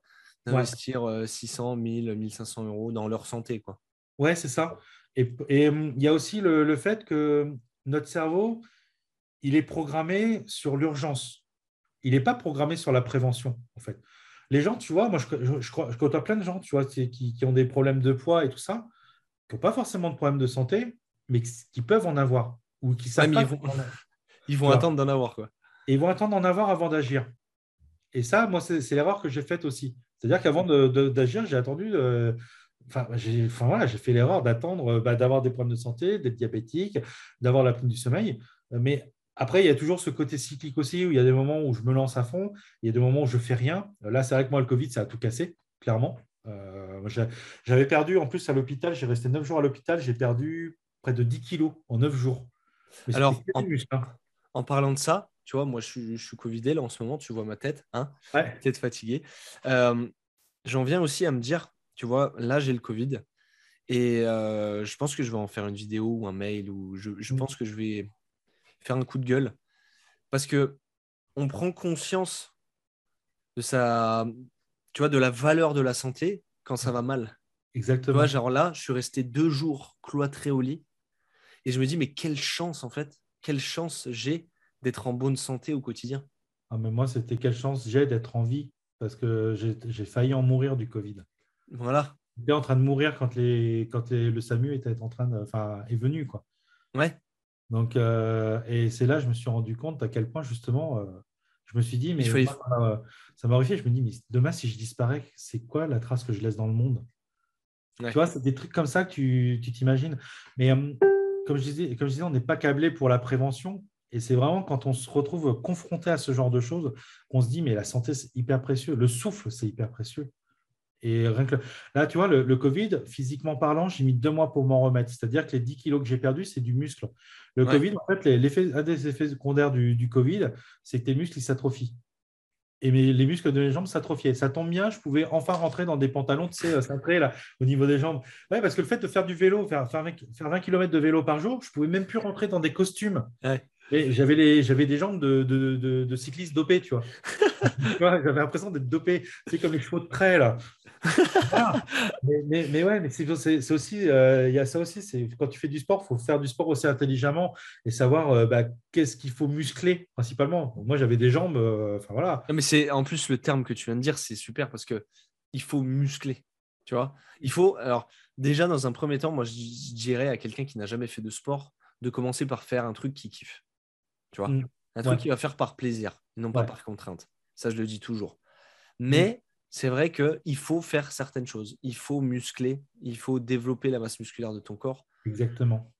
d'investir euh, 600, 1000, 1500 euros dans leur santé. Quoi. Ouais, c'est ça. Et, hum, il y a aussi le, le fait que notre cerveau, il est programmé sur l'urgence. Il n'est pas programmé sur la prévention, en fait. Les gens, tu vois, moi, je, je, je, crois- je côtoie plein de gens, tu vois, qui, ont des problèmes de poids et tout ça, qui n'ont pas forcément de problèmes de santé, mais qui, qui peuvent en avoir. Ou qui savent mais pas ils vont- qu'ils en ont. Ils vont Voilà. attendre d'en avoir. Quoi. Et ils vont attendre d'en avoir avant d'agir. Et ça, moi, c'est l'erreur que j'ai faite aussi. C'est-à-dire qu'avant d'agir, j'ai attendu. euh, Enfin, j'ai enfin, voilà, j'ai fait l'erreur d'attendre euh, bah, d'avoir des problèmes de santé, d'être diabétique, d'avoir l'apnée du sommeil. Mais après, il y a toujours ce côté cyclique aussi où il y a des moments où je me lance à fond, il y a des moments où je fais rien. Là, c'est vrai que moi, le Covid, ça a tout cassé, clairement. Euh, J'avais perdu, en plus, à l'hôpital, j'ai resté 9 jours à l'hôpital, j'ai perdu près de 10 kilos en 9 jours. Mais Alors, en- hein. En parlant de ça, tu vois, moi, je suis, je suis Covidé là en ce moment, tu vois ma tête, hein, Ouais. tête fatiguée. Euh, J'en viens aussi à me dire, tu vois, là, j'ai le Covid. Et euh, je pense que je vais en faire une vidéo ou un mail, ou je, je Mm. pense que je vais faire un coup de gueule. Parce que on prend conscience de sa, tu vois, de la valeur de la santé quand ça va mal. Tu Exactement. vois, genre là, je suis resté deux jours cloîtré au lit. Et je me dis, mais quelle chance, en fait, quelle chance j'ai d'être en bonne santé au quotidien. Ah, mais moi, c'était quelle chance j'ai d'être en vie parce que j'ai failli en mourir du Covid. Voilà. J'étais en train de mourir quand, les, quand le SAMU était en train de, enfin, est venu. Quoi. Ouais. Donc, euh, et c'est là que je me suis rendu compte à quel point, justement, euh, je me suis dit, mais ça m'a horrifié. Je me dis, mais demain, si je disparais, c'est quoi la trace que je laisse dans le monde? Tu vois, c'est des trucs comme ça que tu t'imagines. Mais euh, comme, je disais, comme je disais, on n'est pas câblé pour la prévention. Et c'est vraiment quand on se retrouve confronté à ce genre de choses qu'on se dit, mais la santé, c'est hyper précieux. Le souffle, c'est hyper précieux. Et rien que là, tu vois, le, Covid, physiquement parlant, j'ai mis deux mois pour m'en remettre. C'est-à-dire que les 10 kilos que j'ai perdus, c'est du muscle. Le Covid, en fait, l'effet, un des effets secondaires du, du Covid, c'est que tes muscles s'atrophient. Et mes, les muscles de mes jambes s'atrophiaient. Ça tombe bien, je pouvais enfin rentrer dans des pantalons, tu sais, euh, cintrés là, au niveau des jambes. Ouais, parce que le fait de faire du vélo, faire, faire, 20, faire 20 km de vélo par jour, je pouvais même plus rentrer dans des costumes. Ouais. J'avais j'avais des jambes de, de, de, cycliste dopé, tu vois. j'avais l'impression d'être dopé. C'est comme les chevaux de trait, là. Mais, mais, ouais, mais c'est aussi, euh, il y a ça aussi. C'est quand tu fais du sport, il faut faire du sport aussi intelligemment et savoir euh, bah, qu'est-ce qu'il faut muscler principalement. moi, j'avais des jambes, euh, enfin voilà. mais c'est en plus le terme que tu viens de dire, c'est super parce que il faut muscler. Tu vois, il faut. Alors déjà dans un premier temps, moi, je dirais à quelqu'un qui n'a jamais fait de sport de commencer par faire un truc qui kiffe. Tu vois mm. Un truc qui va faire par plaisir, non pas par contrainte. Ça, je le dis toujours. Mm. Mais c'est vrai qu'il faut faire certaines choses. Il faut muscler, il faut développer la masse musculaire de ton corps. Exactement.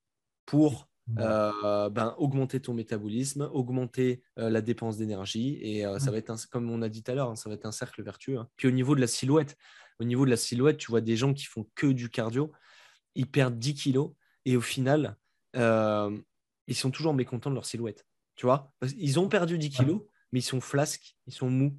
Pour euh, ben, augmenter ton métabolisme, augmenter euh, la dépense d'énergie. Et euh, ça mm. va être, comme on a dit tout à l'heure, hein, ça va être un cercle vertueux. Hein. Puis au niveau de la silhouette, au niveau de la silhouette, tu vois des gens qui font que du cardio, ils perdent 10 kilos et au final, ils sont toujours mécontents de leur silhouette. Tu vois? Ils ont perdu 10 kilos, mais ils sont flasques, ils sont mous.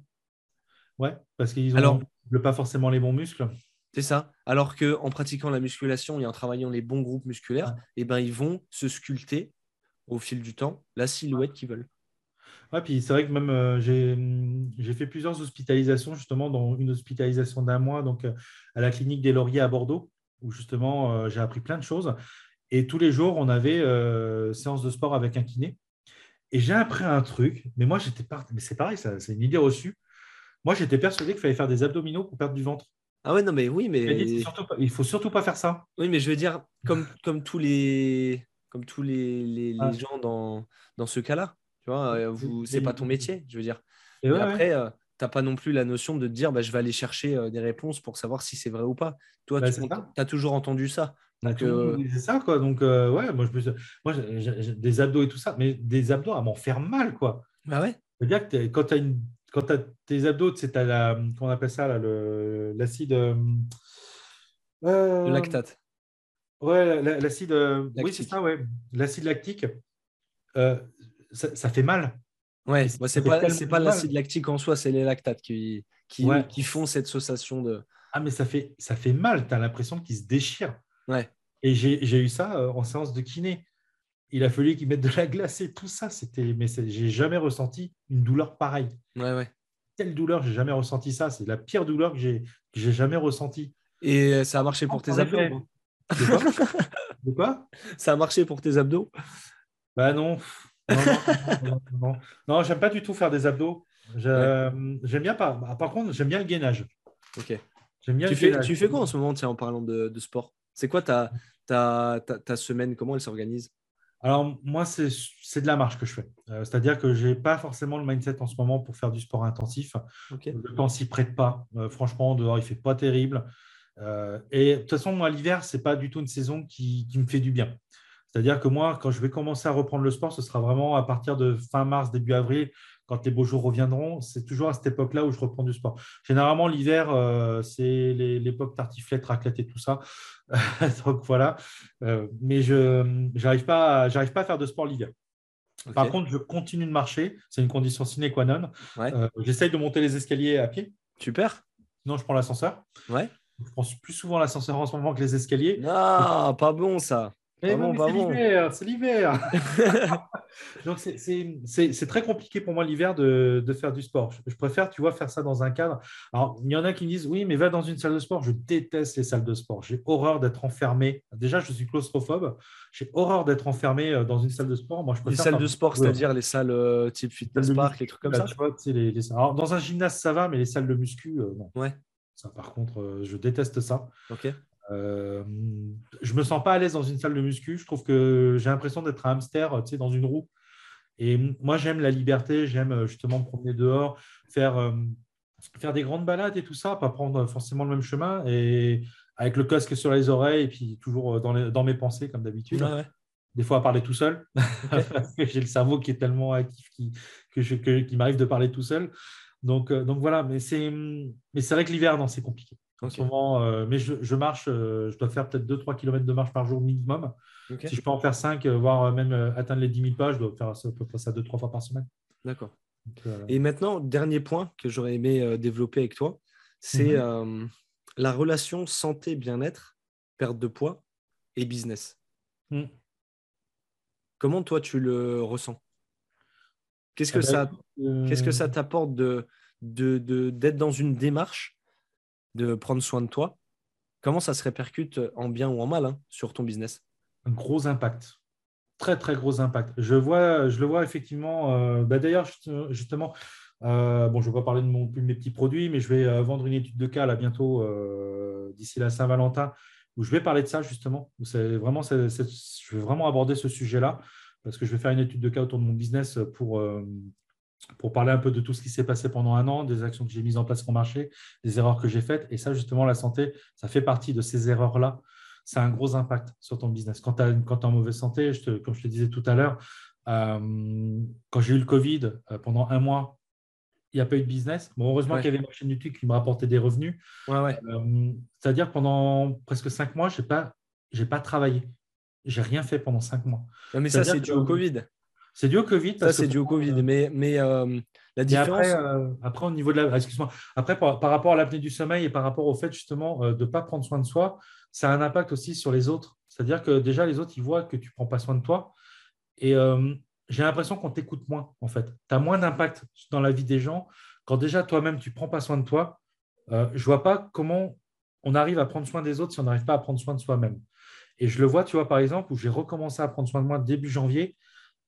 Ouais, parce qu'ils n'ont pas forcément les bons muscles. C'est ça. Alors qu'en pratiquant la musculation et en travaillant les bons groupes musculaires, eh ben, ils vont se sculpter au fil du temps la silhouette qu'ils veulent. Ouais, puis c'est vrai que même euh, j'ai fait plusieurs hospitalisations, justement, dans une hospitalisation d'un mois, donc euh, à la clinique des Lauriers à Bordeaux, où justement euh, j'ai appris plein de choses. Et tous les jours, on avait séance de sport avec un kiné. Et j'ai appris un truc, mais moi, j'étais pas. Mais c'est pareil, c'est une idée reçue. Moi, j'étais persuadé qu'il fallait faire des abdominaux pour perdre du ventre. Ah ouais, non, mais oui, mais. Il, ne faut surtout pas faire ça. Oui, mais je veux dire, comme, comme tous les, comme tous les, les, ah. gens dans, dans ce cas-là, tu vois, euh, vous, c'est pas ton métier, je veux dire. Et après, euh, tu n'as pas non plus la notion de te dire, bah, je vais aller chercher euh, des réponses pour savoir si c'est vrai ou pas. Toi, bah, tu as toujours entendu ça. C'est ça, quoi. Donc, ouais, moi, je moi j'ai des abdos et tout ça, mais des abdos à m'en faire mal, quoi. Bah ouais. C'est-à-dire que quand tu as une quand tu as tes abdos, c'est la, qu'on appelle ça, l'acide. Euh, le lactate. Ouais, l'acide. Euh, oui, c'est ça, ouais. L'acide lactique, euh, ça, fait mal. Ouais, c'est pas, pas l'acide lactique en soi, c'est les lactates qui, qui, qui, font cette sensation de. Ah, mais ça fait, ça fait mal, tu as l'impression qu'il se déchire. Ouais. Et j'ai eu ça en séance de kiné. Il a fallu qu'ils mettent de la glace et tout ça. C'était, mais j'ai jamais ressenti une douleur pareille. Ouais, ouais. Telle douleur, j'ai jamais ressenti ça. C'est la pire douleur que j'ai, que j'ai jamais ressentie. Et ça a marché pour tes abdos De quoi, de quoi? Ça a marché pour tes abdos? Bah non. Non, non, non, j'aime pas du tout faire des abdos. J'aime bien pas. Bah, par contre, j'aime bien le gainage. Ok. J'aime bien tu, fais, tu fais quoi en ce moment, tiens, en parlant de, de sport? C'est quoi ta, ta, ta, ta, semaine? Comment elle s'organise? Alors, moi, c'est de la marche que je fais. Euh, c'est-à-dire que je n'ai pas forcément le mindset en ce moment pour faire du sport intensif. Le temps s'y prête pas. Euh, franchement, dehors, il ne fait pas terrible. Euh, et de toute façon, moi, l'hiver, ce n'est pas du tout une saison qui, qui, me fait du bien. C'est-à-dire que moi, quand je vais commencer à reprendre le sport, ce sera vraiment à partir de fin mars, début avril, quand les beaux jours reviendront. C'est toujours à cette époque-là où je reprends du sport. Généralement, l'hiver, euh, c'est l'époque tartiflette, raclette et tout ça. Donc voilà. Euh, mais je n'arrive pas, pas à faire de sport l'hiver. Par contre, je continue de marcher. C'est une condition sine qua non. Euh, j'essaye de monter les escaliers à pied. Super. Sinon, je prends l'ascenseur. Ouais. Je prends plus souvent l'ascenseur en ce moment que les escaliers. Ah, pas bon ça. Eh c'est l'hiver, c'est l'hiver. Donc, c'est très compliqué pour moi l'hiver de, de, faire du sport. Je, préfère, tu vois, faire ça dans un cadre. Alors, il y en a qui me disent, oui, mais va dans une salle de sport. Je déteste les salles de sport. J'ai horreur d'être enfermé. Déjà, je suis claustrophobe. J'ai horreur d'être enfermé euh, dans une salle de sport. Moi, je les salles de sport, c'est-à-dire les salles euh, type fitness park, les trucs comme ça Alors, dans un gymnase, ça va, mais les salles de muscu, euh, non. Ouais. Ça, par contre, je déteste ça. Ok. Euh, je me sens pas à l'aise dans une salle de muscu. Je trouve que j'ai l'impression d'être un hamster tu sais, dans une roue. Et moi, j'aime la liberté. J'aime euh, justement me promener dehors, faire, euh, faire des grandes balades et tout ça, pas prendre forcément le même chemin. Et avec le casque sur les oreilles et puis toujours dans, les, dans mes pensées, comme d'habitude. Des fois, à parler tout seul. que j'ai le cerveau qui est tellement actif qui, que je, qui m'arrive de parler tout seul. Donc, donc voilà. Mais c'est vrai que l'hiver, non, c'est compliqué. En ce moment, euh, mais je, marche, euh, je dois faire peut-être 2-3 km de marche par jour minimum. Si je peux en faire 5, euh, voire même atteindre les 10 000 pas, je dois faire ça, à peu près ça 2-3 fois par semaine. D'accord. Et maintenant, dernier point que j'aurais aimé développer avec toi, c'est mhm. la relation santé-bien-être, perte de poids et business. Hmm. Comment toi tu le ressens? Qu'est-ce que, ah ben, ça, qu'est-ce que ça t'apporte de, de, d'être dans une démarche de prendre soin de toi, comment ça se répercute en bien ou en mal hein, sur ton business? Un gros impact. Très, très gros impact. Je, vois, je le vois effectivement. Euh, bah, d'ailleurs, justement, euh, bon, je ne vais pas parler de, mes petits produits, mais je vais euh, vendre une étude de cas là bientôt, d'ici la Saint-Valentin, où je vais parler de ça justement. Vraiment, je vais vraiment aborder ce sujet-là parce que je vais faire une étude de cas autour de mon business pour, pour parler un peu de tout ce qui s'est passé pendant un an, des actions que j'ai mises en place ont marché, des erreurs que j'ai faites. Et ça, justement, la santé, ça fait partie de ces erreurs-là. Ça a un gros impact sur ton business. Quand tu es en mauvaise santé, je comme je te disais tout à l'heure, euh, quand j'ai eu le Covid, euh, pendant un mois, il n'y a pas eu de business. Bon, heureusement qu'il y avait ma chaîne YouTube qui me rapportait des revenus. Ouais, euh, C'est-à-dire pendant presque cinq mois, je n'ai pas, pas travaillé. J'ai rien fait pendant cinq mois. mais ça, c'est dû au Covid. C'est dû au Covid. Ça, c'est dû au Covid. Mais, mais euh, la différence. Euh, après, au niveau de la. Excuse-moi. Après, par, rapport à l'apnée du sommeil et par rapport au fait, justement, euh, de ne pas prendre soin de soi, ça a un impact aussi sur les autres. C'est-à-dire que déjà, les autres, ils voient que tu ne prends pas soin de toi. Et j'ai l'impression qu'on t'écoute moins, en fait. Tu as moins d'impact dans la vie des gens. Quand déjà, toi-même, tu ne prends pas soin de toi, je ne vois pas comment on arrive à prendre soin des autres si on n'arrive pas à prendre soin de soi-même. Et je le vois, tu vois, par exemple, où j'ai recommencé à prendre soin de moi début janvier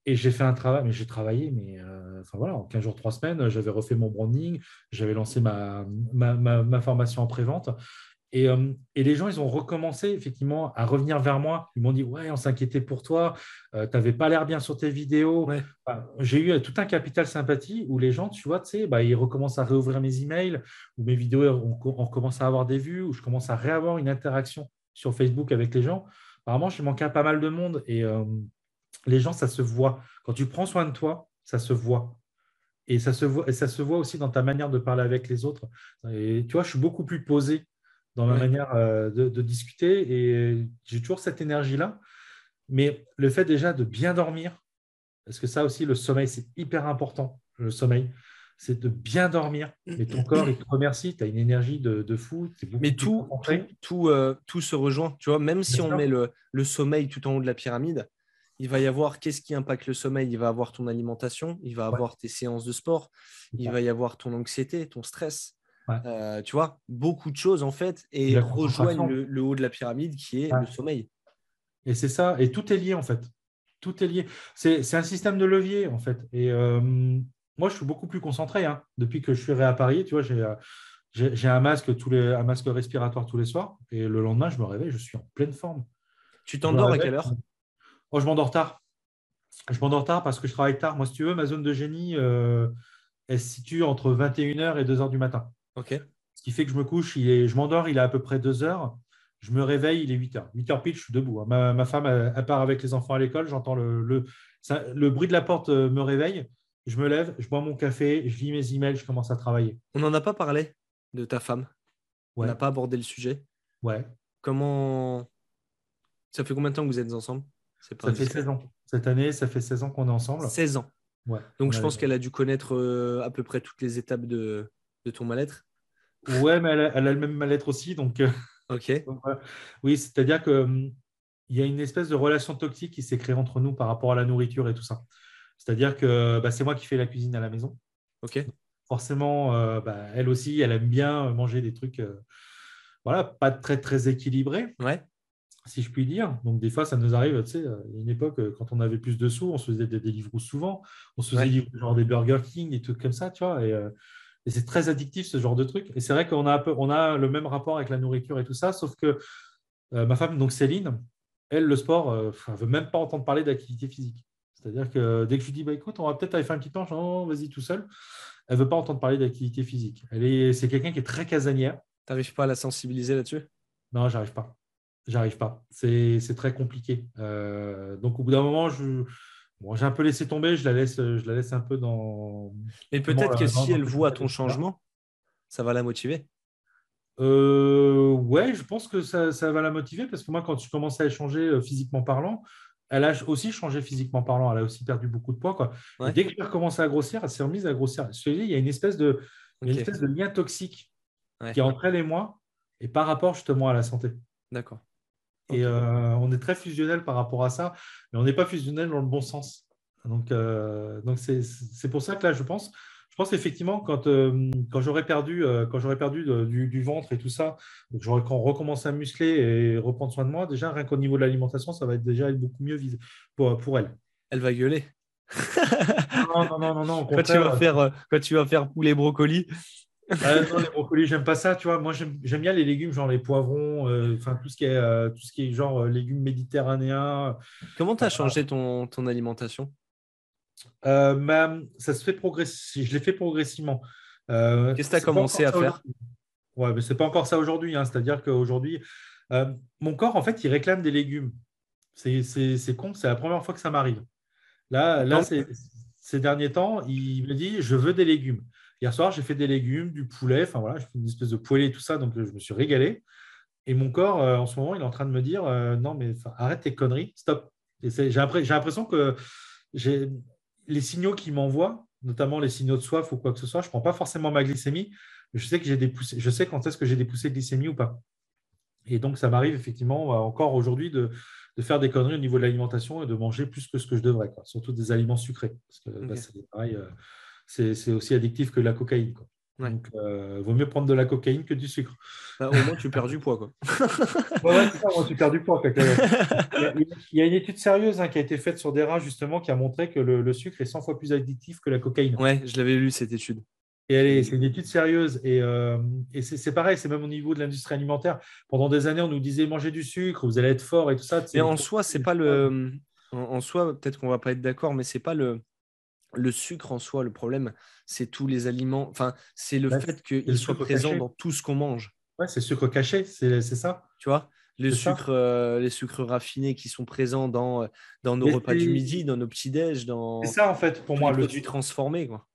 et j'ai fait un travail, mais j'ai travaillé, mais euh, enfin voilà, en 15 jours, 3 semaines, j'avais refait mon branding, j'avais lancé ma, ma, formation en pré-vente. Et, euh, et, les gens, ils ont recommencé effectivement à revenir vers moi. Ils m'ont dit Ouais, on s'inquiétait pour toi, euh, tu n'avais pas l'air bien sur tes vidéos. j'ai eu tout un capital sympathie où les gens, tu vois, tu sais, bah, ils recommencent à réouvrir mes emails, où mes vidéos, on, on commence à avoir des vues, où je commence à réavoir une interaction sur Facebook avec les gens. Apparemment, j'ai manqué à pas mal de monde. Et, les gens, ça se voit. Quand tu prends soin de toi, ça se voit. Et ça se voit, et ça se voit aussi dans ta manière de parler avec les autres. Et tu vois, je suis beaucoup plus posé dans ma manière euh, de, discuter et j'ai toujours cette énergie-là. Mais le fait déjà de bien dormir, parce que ça aussi, le sommeil, c'est hyper important, le sommeil, c'est de bien dormir. Et ton corps, il te remercie, tu as une énergie de, fou. Mais tout, tout, euh, tout, se rejoint. Tu vois, même si on met le, le sommeil tout en haut de la pyramide, il va y avoir qu'est-ce qui impacte le sommeil? Il va avoir ton alimentation, il va avoir tes séances de sport, il va y avoir ton anxiété, ton stress. Euh, tu vois, beaucoup de choses en fait et rejoignent le, haut de la pyramide qui est le sommeil. Et c'est ça, et tout est lié en fait. Tout est lié. C'est un système de levier en fait. Et euh, moi, je suis beaucoup plus concentré hein. depuis que je suis réappareillé. Tu vois, j'ai euh, un masque tous les, un masque respiratoire tous les soirs et le lendemain, je me réveille, je suis en pleine forme. Tu t'endors à quelle heure? Oh, je m'endors tard. Je m'endors tard parce que je travaille tard. Moi, si tu veux, ma zone de génie, euh, elle se situe entre 21h et 2h du matin. OK. Ce qui fait que je me couche, il est, je m'endors, il est à peu près 2h. Je me réveille, il est 8h. 8h pile, je suis debout. Ma, femme, elle, part avec les enfants à l'école. J'entends le, le, le, bruit de la porte euh, me réveille. Je me lève, je bois mon café, je lis mes emails, je commence à travailler. On n'en a pas parlé de ta femme. On n'a pas abordé le sujet. Ouais. Comment. Ça fait combien de temps que vous êtes ensemble? Ça fait 16 ans. Cette année, ça fait 16 ans qu'on est ensemble. 16 ans. Ouais, Donc je pense qu'elle a dû connaître euh, à peu près toutes les étapes de, de ton mal-être. Ouais, mais elle a, le même mal-être aussi. Donc, euh, ok. oui, c'est-à-dire que hum, il y a une espèce de relation toxique qui s'est créée entre nous par rapport à la nourriture et tout ça. C'est-à-dire que bah, c'est moi qui fais la cuisine à la maison. Ok. Forcément, euh, bah, elle aussi, elle aime bien manger des trucs, euh, voilà, pas très très équilibrés, Ouais. Si je puis dire. Donc des fois, ça nous arrive, tu sais, euh, il y a une époque, euh, quand on avait plus de sous, on se faisait des, livres souvent, on se faisait Ouais. genre des Burger King, des trucs comme ça, tu vois. Et, euh, et c'est très addictif ce genre de truc. Et c'est vrai qu'on a un peu, on a le même rapport avec la nourriture et tout ça, sauf que euh, ma femme, donc Céline, elle, le sport, euh, elle veut même pas entendre parler d'activité physique. C'est-à-dire que dès que je lui dis, bah, écoute, on va peut-être aller faire un petit planche, non, vas-y tout seul, elle veut pas entendre parler d'activité physique. Elle est, c'est quelqu'un qui est très casanière. T'arrives pas à la sensibiliser là-dessus? Non, j'arrive pas. J'arrive pas. C'est très compliqué. Euh, donc au bout d'un moment, je, bon, j'ai un peu laissé tomber. Je la laisse, je la laisse un peu dans. Mais peut-être que si elle voit ton changement, ça va la motiver? Euh, ouais, je pense que ça, ça va la motiver parce que moi, quand je commençais à échanger euh, physiquement parlant, elle a aussi changé physiquement parlant. Elle a aussi perdu beaucoup de poids. Quoi. Ouais. dès que j'ai recommencé à grossir, elle s'est remise à grossir. Je te dis, il y a une espèce de, une espèce de lien toxique Ouais. qui est entre elle et moi et par rapport justement à la santé. D'accord. Et euh, on est très fusionnel par rapport à ça, mais on n'est pas fusionnel dans le bon sens. Donc, euh, donc c'est, c'est pour ça que là, je pense, je pense qu'effectivement, quand, euh, quand j'aurais perdu, quand j'aurais perdu de- du, du ventre et tout ça, j'aurais quand recommencé à muscler et reprendre soin de moi, déjà, rien qu'au niveau de l'alimentation, ça va être déjà être beaucoup mieux pour, pour elle. Elle va gueuler. Non, non, non, non, Quand tu, vas faire, quand tu vas faire poulet brocoli, Ah, non, les brocolis, j'aime pas ça, tu vois. Moi, j'aime bien les légumes, genre les poivrons, euh, enfin tout ce qui est euh, tout ce qui est genre euh, légumes méditerranéens. comment tu as changé ton, ton alimentation? Ça se fait progressivement. Je l'ai fait progressivement. Qu'est-ce que tu as commencé à faire? Ouais, mais c'est pas encore ça aujourd'hui. hein. C'est-à-dire qu'aujourd'hui, mon corps, en fait, il réclame des légumes. C'est con, c'est la première fois que ça m'arrive. Là, là ces derniers temps, il me dit je veux des légumes. Hier soir, j'ai fait des légumes, du poulet, enfin voilà, j'ai fait une espèce de poêlée et tout ça, donc euh, je me suis régalé. Et mon corps, euh, en ce moment, il est en train de me dire euh, non, mais arrête tes conneries, stop. J'ai l'impression que les signaux qu'il m'envoie, notamment les signaux de soif ou quoi que ce soit, je ne prends pas forcément ma glycémie, mais je sais que j'ai des poussées, je sais quand est-ce que j'ai des poussées de glycémie ou pas. Et donc, ça m'arrive effectivement encore aujourd'hui de, de faire des conneries au niveau de l'alimentation et de manger plus que ce que je devrais, quoi. surtout des aliments sucrés. Parce que bah, c'est pareil, euh, c'est aussi addictif que la cocaïne. Quoi. Ouais. Donc, il vaut mieux prendre de la cocaïne que du sucre. Bah, Au moins, tu perds du poids. Quoi. Ouais, ouais, c'est ça, moi, tu perds du poids. quoi. Il y a- il y a une étude sérieuse hein, qui a été faite sur des rats, justement, qui a montré que le, le sucre est 100 fois plus addictif que la cocaïne. Ouais, je l'avais lu cette étude. Et c'est une étude sérieuse. Et, euh, et c'est c'est pareil, c'est même au niveau de l'industrie alimentaire. Pendant des années, on nous disait mangez du sucre, vous allez être fort et tout ça. Mais en soi, c'est pas le. En, en soi, peut-être qu'on va pas être d'accord, mais c'est pas le le sucre en soi le problème. C'est tous les aliments. Enfin, c'est le Ouais, fait qu'il soit présent caché. dans tout ce qu'on mange. Ouais, c'est sucre caché, c'est ça. Tu vois, euh, les sucres raffinés qui sont présents dans, euh, dans nos Mais repas du midi, dans nos petits déj, dans C'est ça, en fait, pour moi. Le, produits transformés. Quoi.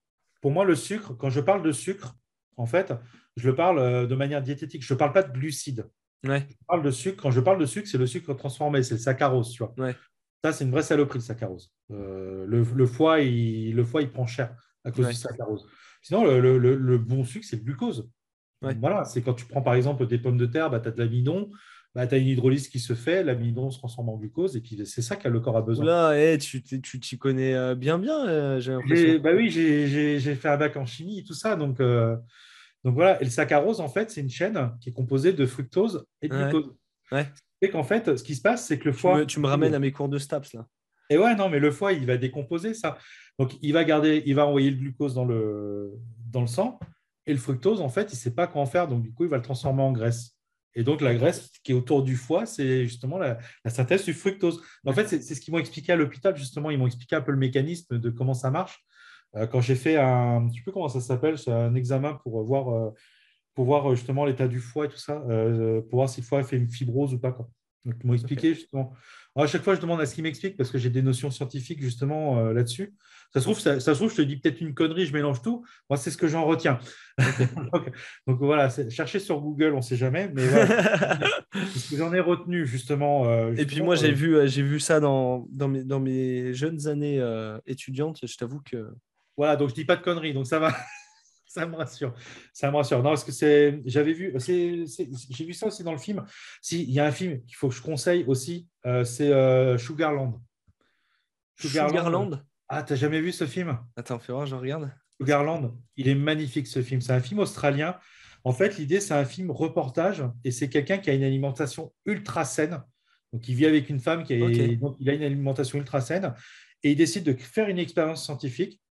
pour moi, le sucre, quand je parle de sucre, en fait, je le parle euh, de manière diététique. Je ne parle pas de glucides. Ouais, Je parle de sucre. Quand je parle de sucre, c'est le sucre transformé, c'est le saccharose, tu vois. Ouais. Ça, c'est une vraie saloperie, le saccharose. Euh, le, le foie, il, le foie, il prend cher à cause Ouais. du saccharose. Sinon, le, le- bon sucre, c'est le glucose. Ouais. Voilà, c'est quand tu prends par exemple des pommes de terre, bah, tu as de l'amidon, bah, tu as une hydrolyse qui se fait, l'amidon se transforme en glucose, et puis c'est ça que le corps a besoin. Oula, eh, tu t'y connais euh, bien, bien, euh, j'ai l'impression. bah oui, j'ai- fait un bac en chimie et tout ça. Donc, euh, donc voilà. Et le saccharose, en fait, c'est une chaîne qui est composée de fructose et de Ouais. glucose. Ouais. Qu'en fait, ce qui se passe, c'est que le Tu foie. me, tu me ramènes à mes cours de STAPS là. Et ouais, non, mais le foie, il va décomposer ça. Donc, il va garder, il va envoyer le glucose dans le, dans le sang. Et le fructose, en fait, il ne sait pas quoi en faire. Donc, du coup, il va le transformer en graisse. Et donc, la graisse qui est autour du foie, c'est justement la, la synthèse du fructose. En fait, c'est ce qu'ils m'ont expliqué à l'hôpital, justement. Ils m'ont expliqué un peu le mécanisme de comment ça marche. Euh, quand j'ai fait un, je ne sais plus comment ça s'appelle, c'est un examen pour voir, euh, pour voir euh, justement l'état du foie et tout ça, euh, pour voir si le foie fait une fibrose ou pas. Quoi. Donc, ils m'ont expliqué justement. Alors, à chaque fois, je demande à ce qu'ils m'expliquent parce que j'ai des notions scientifiques justement euh, là-dessus. Ça se trouve, ça, ça se trouve, je te dis peut-être une connerie, je mélange tout. Moi, c'est ce que j'en retiens. donc, donc, voilà, cherchez sur Google, on ne sait jamais. Mais voilà, j'en ai retenu justement. euh, Et puis justement, moi, j'ai euh, vu, euh, j'ai vu ça dans, dans, mes, dans mes jeunes années euh, étudiantes. Je t'avoue que Voilà, donc je dis pas de conneries, donc ça va. Ça me rassure. Ça me rassure. Non, parce que c'est, j'avais vu, j'ai vu ça aussi dans le film. Si, il y a un film qu'il faut que je conseille aussi, euh, c'est euh, Sugarland. Sugarland. Sugarland Ah, t'as jamais vu ce film? Attends, fais voir, je regarde. Sugarland, il est magnifique ce film. C'est un film australien. En fait, l'idée, c'est un film reportage et c'est quelqu'un qui a une alimentation ultra saine. Donc, il vit avec une femme qui a, il a une alimentation ultra saine et il décide de faire une expérience scientifique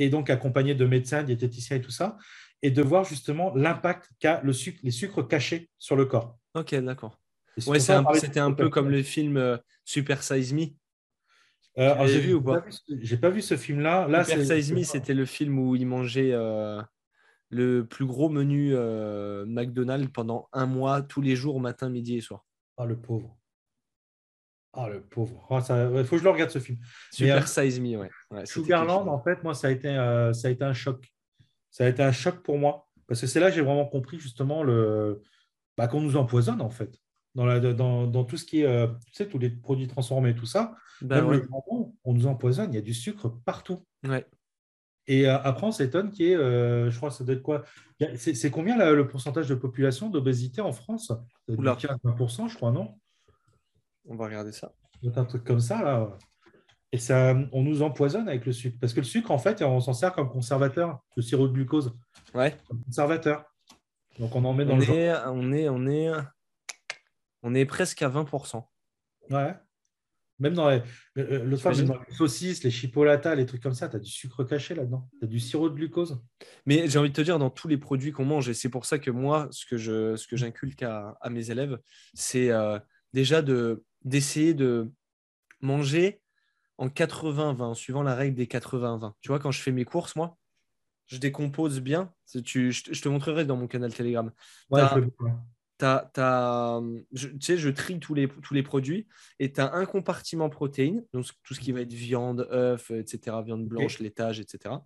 et donc accompagné de médecins, diététiciens et tout ça, et de voir justement l'impact qu'a le sucre, les sucres cachés sur le corps. Ok, d'accord. Ouais, c'était un, peu comme le film euh, Super Size Me. Euh, j'ai vu ou pas? J'ai pas vu ce film-là. Là, Super Size Me, c'était le film où il mangeait euh, le plus gros menu McDonald's pendant un mois, tous les jours, matin, midi et soir. Ah, le pauvre. Ah, le pauvre. Il ah, faut que je le regarde ce film. Super Size Me, ouais. ouais Sugarland, en fait, moi, ça a, été, euh, ça a été un choc. Ça a été un choc pour moi. Parce que c'est là que j'ai vraiment compris justement le... Bah, qu'on nous empoisonne, en fait. Dans, la, dans, dans tout ce qui est, euh, tu sais, tous les produits transformés, tout ça. Même le jambon, on nous empoisonne. Il y a du sucre partout. Ouais. Et euh, après, on s'étonne qu'il y ait, je crois, ça doit être quoi? C'est combien le pourcentage de population d'obésité en France? 15-20%, je crois, non? On va regarder ça. Un truc comme ça, là. Et ça, on nous empoisonne avec le sucre. Parce que le sucre, en fait, on s'en sert comme conservateur, le sirop de glucose. Ouais. Comme conservateur. Donc on en met dans on le. Est, on, est, on, est, on est presque à 20%. Ouais. Même dans les, le fois, dans les saucisses, les chipolatas, les trucs comme ça, tu as du sucre caché là-dedans. Tu as du sirop de glucose. Mais j'ai envie de te dire, dans tous les produits qu'on mange, et c'est pour ça que moi, ce que, je, ce que j'inculque à, à, mes élèves, c'est euh, déjà de d'essayer de manger en 80-20, suivant la règle des 80-20. Tu vois, quand je fais mes courses, moi, je décompose bien. Tu, je, te montrerai dans mon canal Telegram. Ouais, je, tu sais, je trie tous les, tous les produits et tu as un compartiment protéines, donc tout ce qui va être viande, œufs, etc., viande blanche, laitage, etc.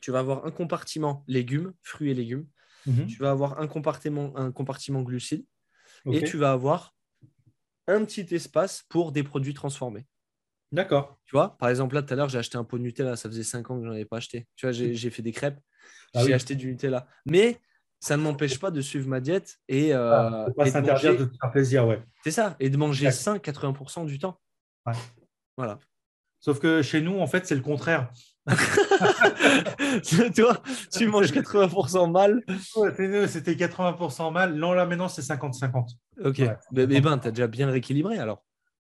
Tu vas avoir un compartiment légumes, fruits et légumes. Mhm. Tu vas avoir un compartiment, un compartiment glucides. Et tu vas avoir un petit espace pour des produits transformés. D'accord. Tu vois, par exemple, là, tout à l'heure, j'ai acheté un pot de Nutella. Ça faisait 5 ans que je n'en avais pas acheté. Tu vois, j'ai fait des crêpes. Ah j'ai acheté du Nutella. Mais ça ne m'empêche pas de suivre ma diète et, euh, ah, pas s'interdire de, faire plaisir, ouais. C'est ça, et de manger sain 80% du temps. Ouais. Voilà. Sauf que chez nous, en fait, c'est le contraire. Toi, tu manges 80% mal. C'était 80% mal. Non, là, maintenant, c'est 50-50. Ok. Mais, ben, tu as déjà bien rééquilibré alors.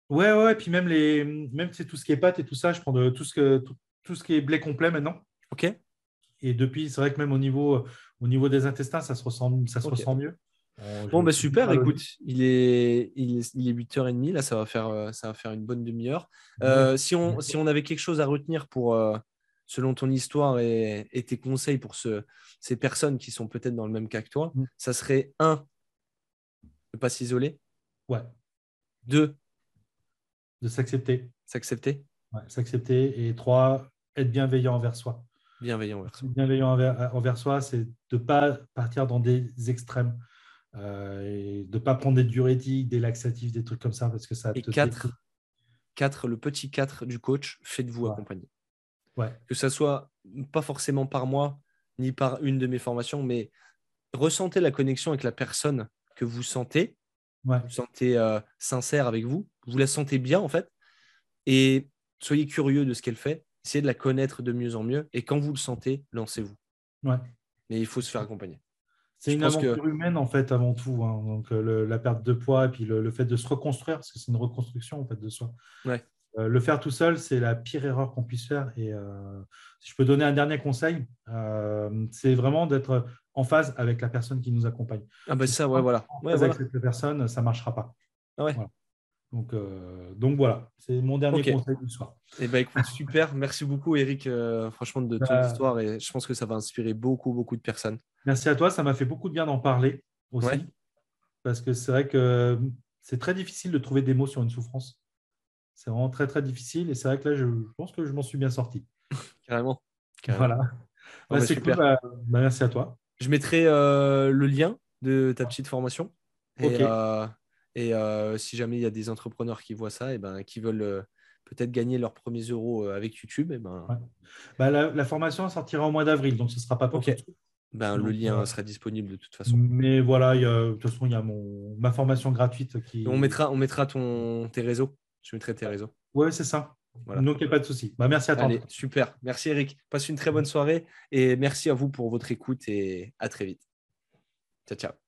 Ouais, ouais. Et puis même, les... même tout ce qui est pâtes et tout ça, je prends de... tout, ce que... tout, ce qui est blé complet maintenant. Ok. Et depuis, c'est vrai que même au niveau, au niveau des intestins, ça se ressent, ça se ressent mieux. Euh, bon, bah super, écoute, il est, il est, il est 8h30, là, ça va faire, euh, ça va faire une bonne demi-heure. Euh, si, on, si on avait quelque chose à retenir pour, selon ton histoire et, tes conseils pour ce, ces personnes qui sont peut-être dans le même cas que toi, mm. ça serait un, ne pas s'isoler. Ouais. Deux, de s'accepter. S'accepter. Ouais, s'accepter. Et trois, être bienveillant envers soi. Bienveillant envers soi. Bienveillant envers, envers soi, c'est de ne pas partir dans des extrêmes. Euh, et de ne pas prendre des diurétiques, des laxatifs, des trucs comme ça, parce que ça et te quatre, quatre, le petit 4 du coach, faites-vous accompagner. Que ça soit pas forcément par moi, ni par une de mes formations, mais ressentez la connexion avec la personne que vous sentez. Vous sentez euh, sincère avec vous. Vous la sentez bien, en fait. Et soyez curieux de ce qu'elle fait. Essayez de la connaître de mieux en mieux. Et quand vous le sentez, lancez-vous. Ouais. Mais il faut se faire accompagner. C'est une aventure humaine en fait avant tout. Hein. Donc euh, la perte de poids et puis le, fait de se reconstruire parce que c'est une reconstruction en fait de soi. Ouais. Euh, le faire tout seul, c'est la pire erreur qu'on puisse faire. Et euh, si je peux donner un dernier conseil, euh, c'est vraiment d'être en phase avec la personne qui nous accompagne. Ah bah ça, ouais, voilà. avec cette personne, ça ne marchera pas. Ah ouais. Donc, donc voilà, c'est mon dernier conseil du soir. Eh ben, écoute, super. Merci beaucoup, Eric, franchement, de ton bah, histoire. Et je pense que ça va inspirer beaucoup, beaucoup de personnes. Merci à toi. Ça m'a fait beaucoup de bien d'en parler aussi. Parce que c'est vrai que c'est très difficile de trouver des mots sur une souffrance. C'est vraiment très, très difficile. Et c'est vrai que là, je, pense que je m'en suis bien sorti. Carrément. Voilà. Bah, c'est cool. Bah, merci à toi. Je mettrai euh, le lien de ta petite formation. Et, euh, et euh, si jamais il y a des entrepreneurs qui voient ça et ben, qui veulent peut-être gagner leurs premiers euros avec YouTube, et ben... la, formation sortira au mois d'avril, donc ce ne sera pas pour Ben, le lien sera disponible de toute façon. Mais voilà, de toute façon, il y a mon, ma formation gratuite qui. On mettra, on mettra ton, tes réseaux. Je mettrai tes réseaux. Oui, c'est ça. Donc, il n'y a pas de souci. Bah, merci à toi. Allez, super. Merci, Eric. Passe une très bonne soirée et merci à vous pour votre écoute et à très vite. Ciao, ciao.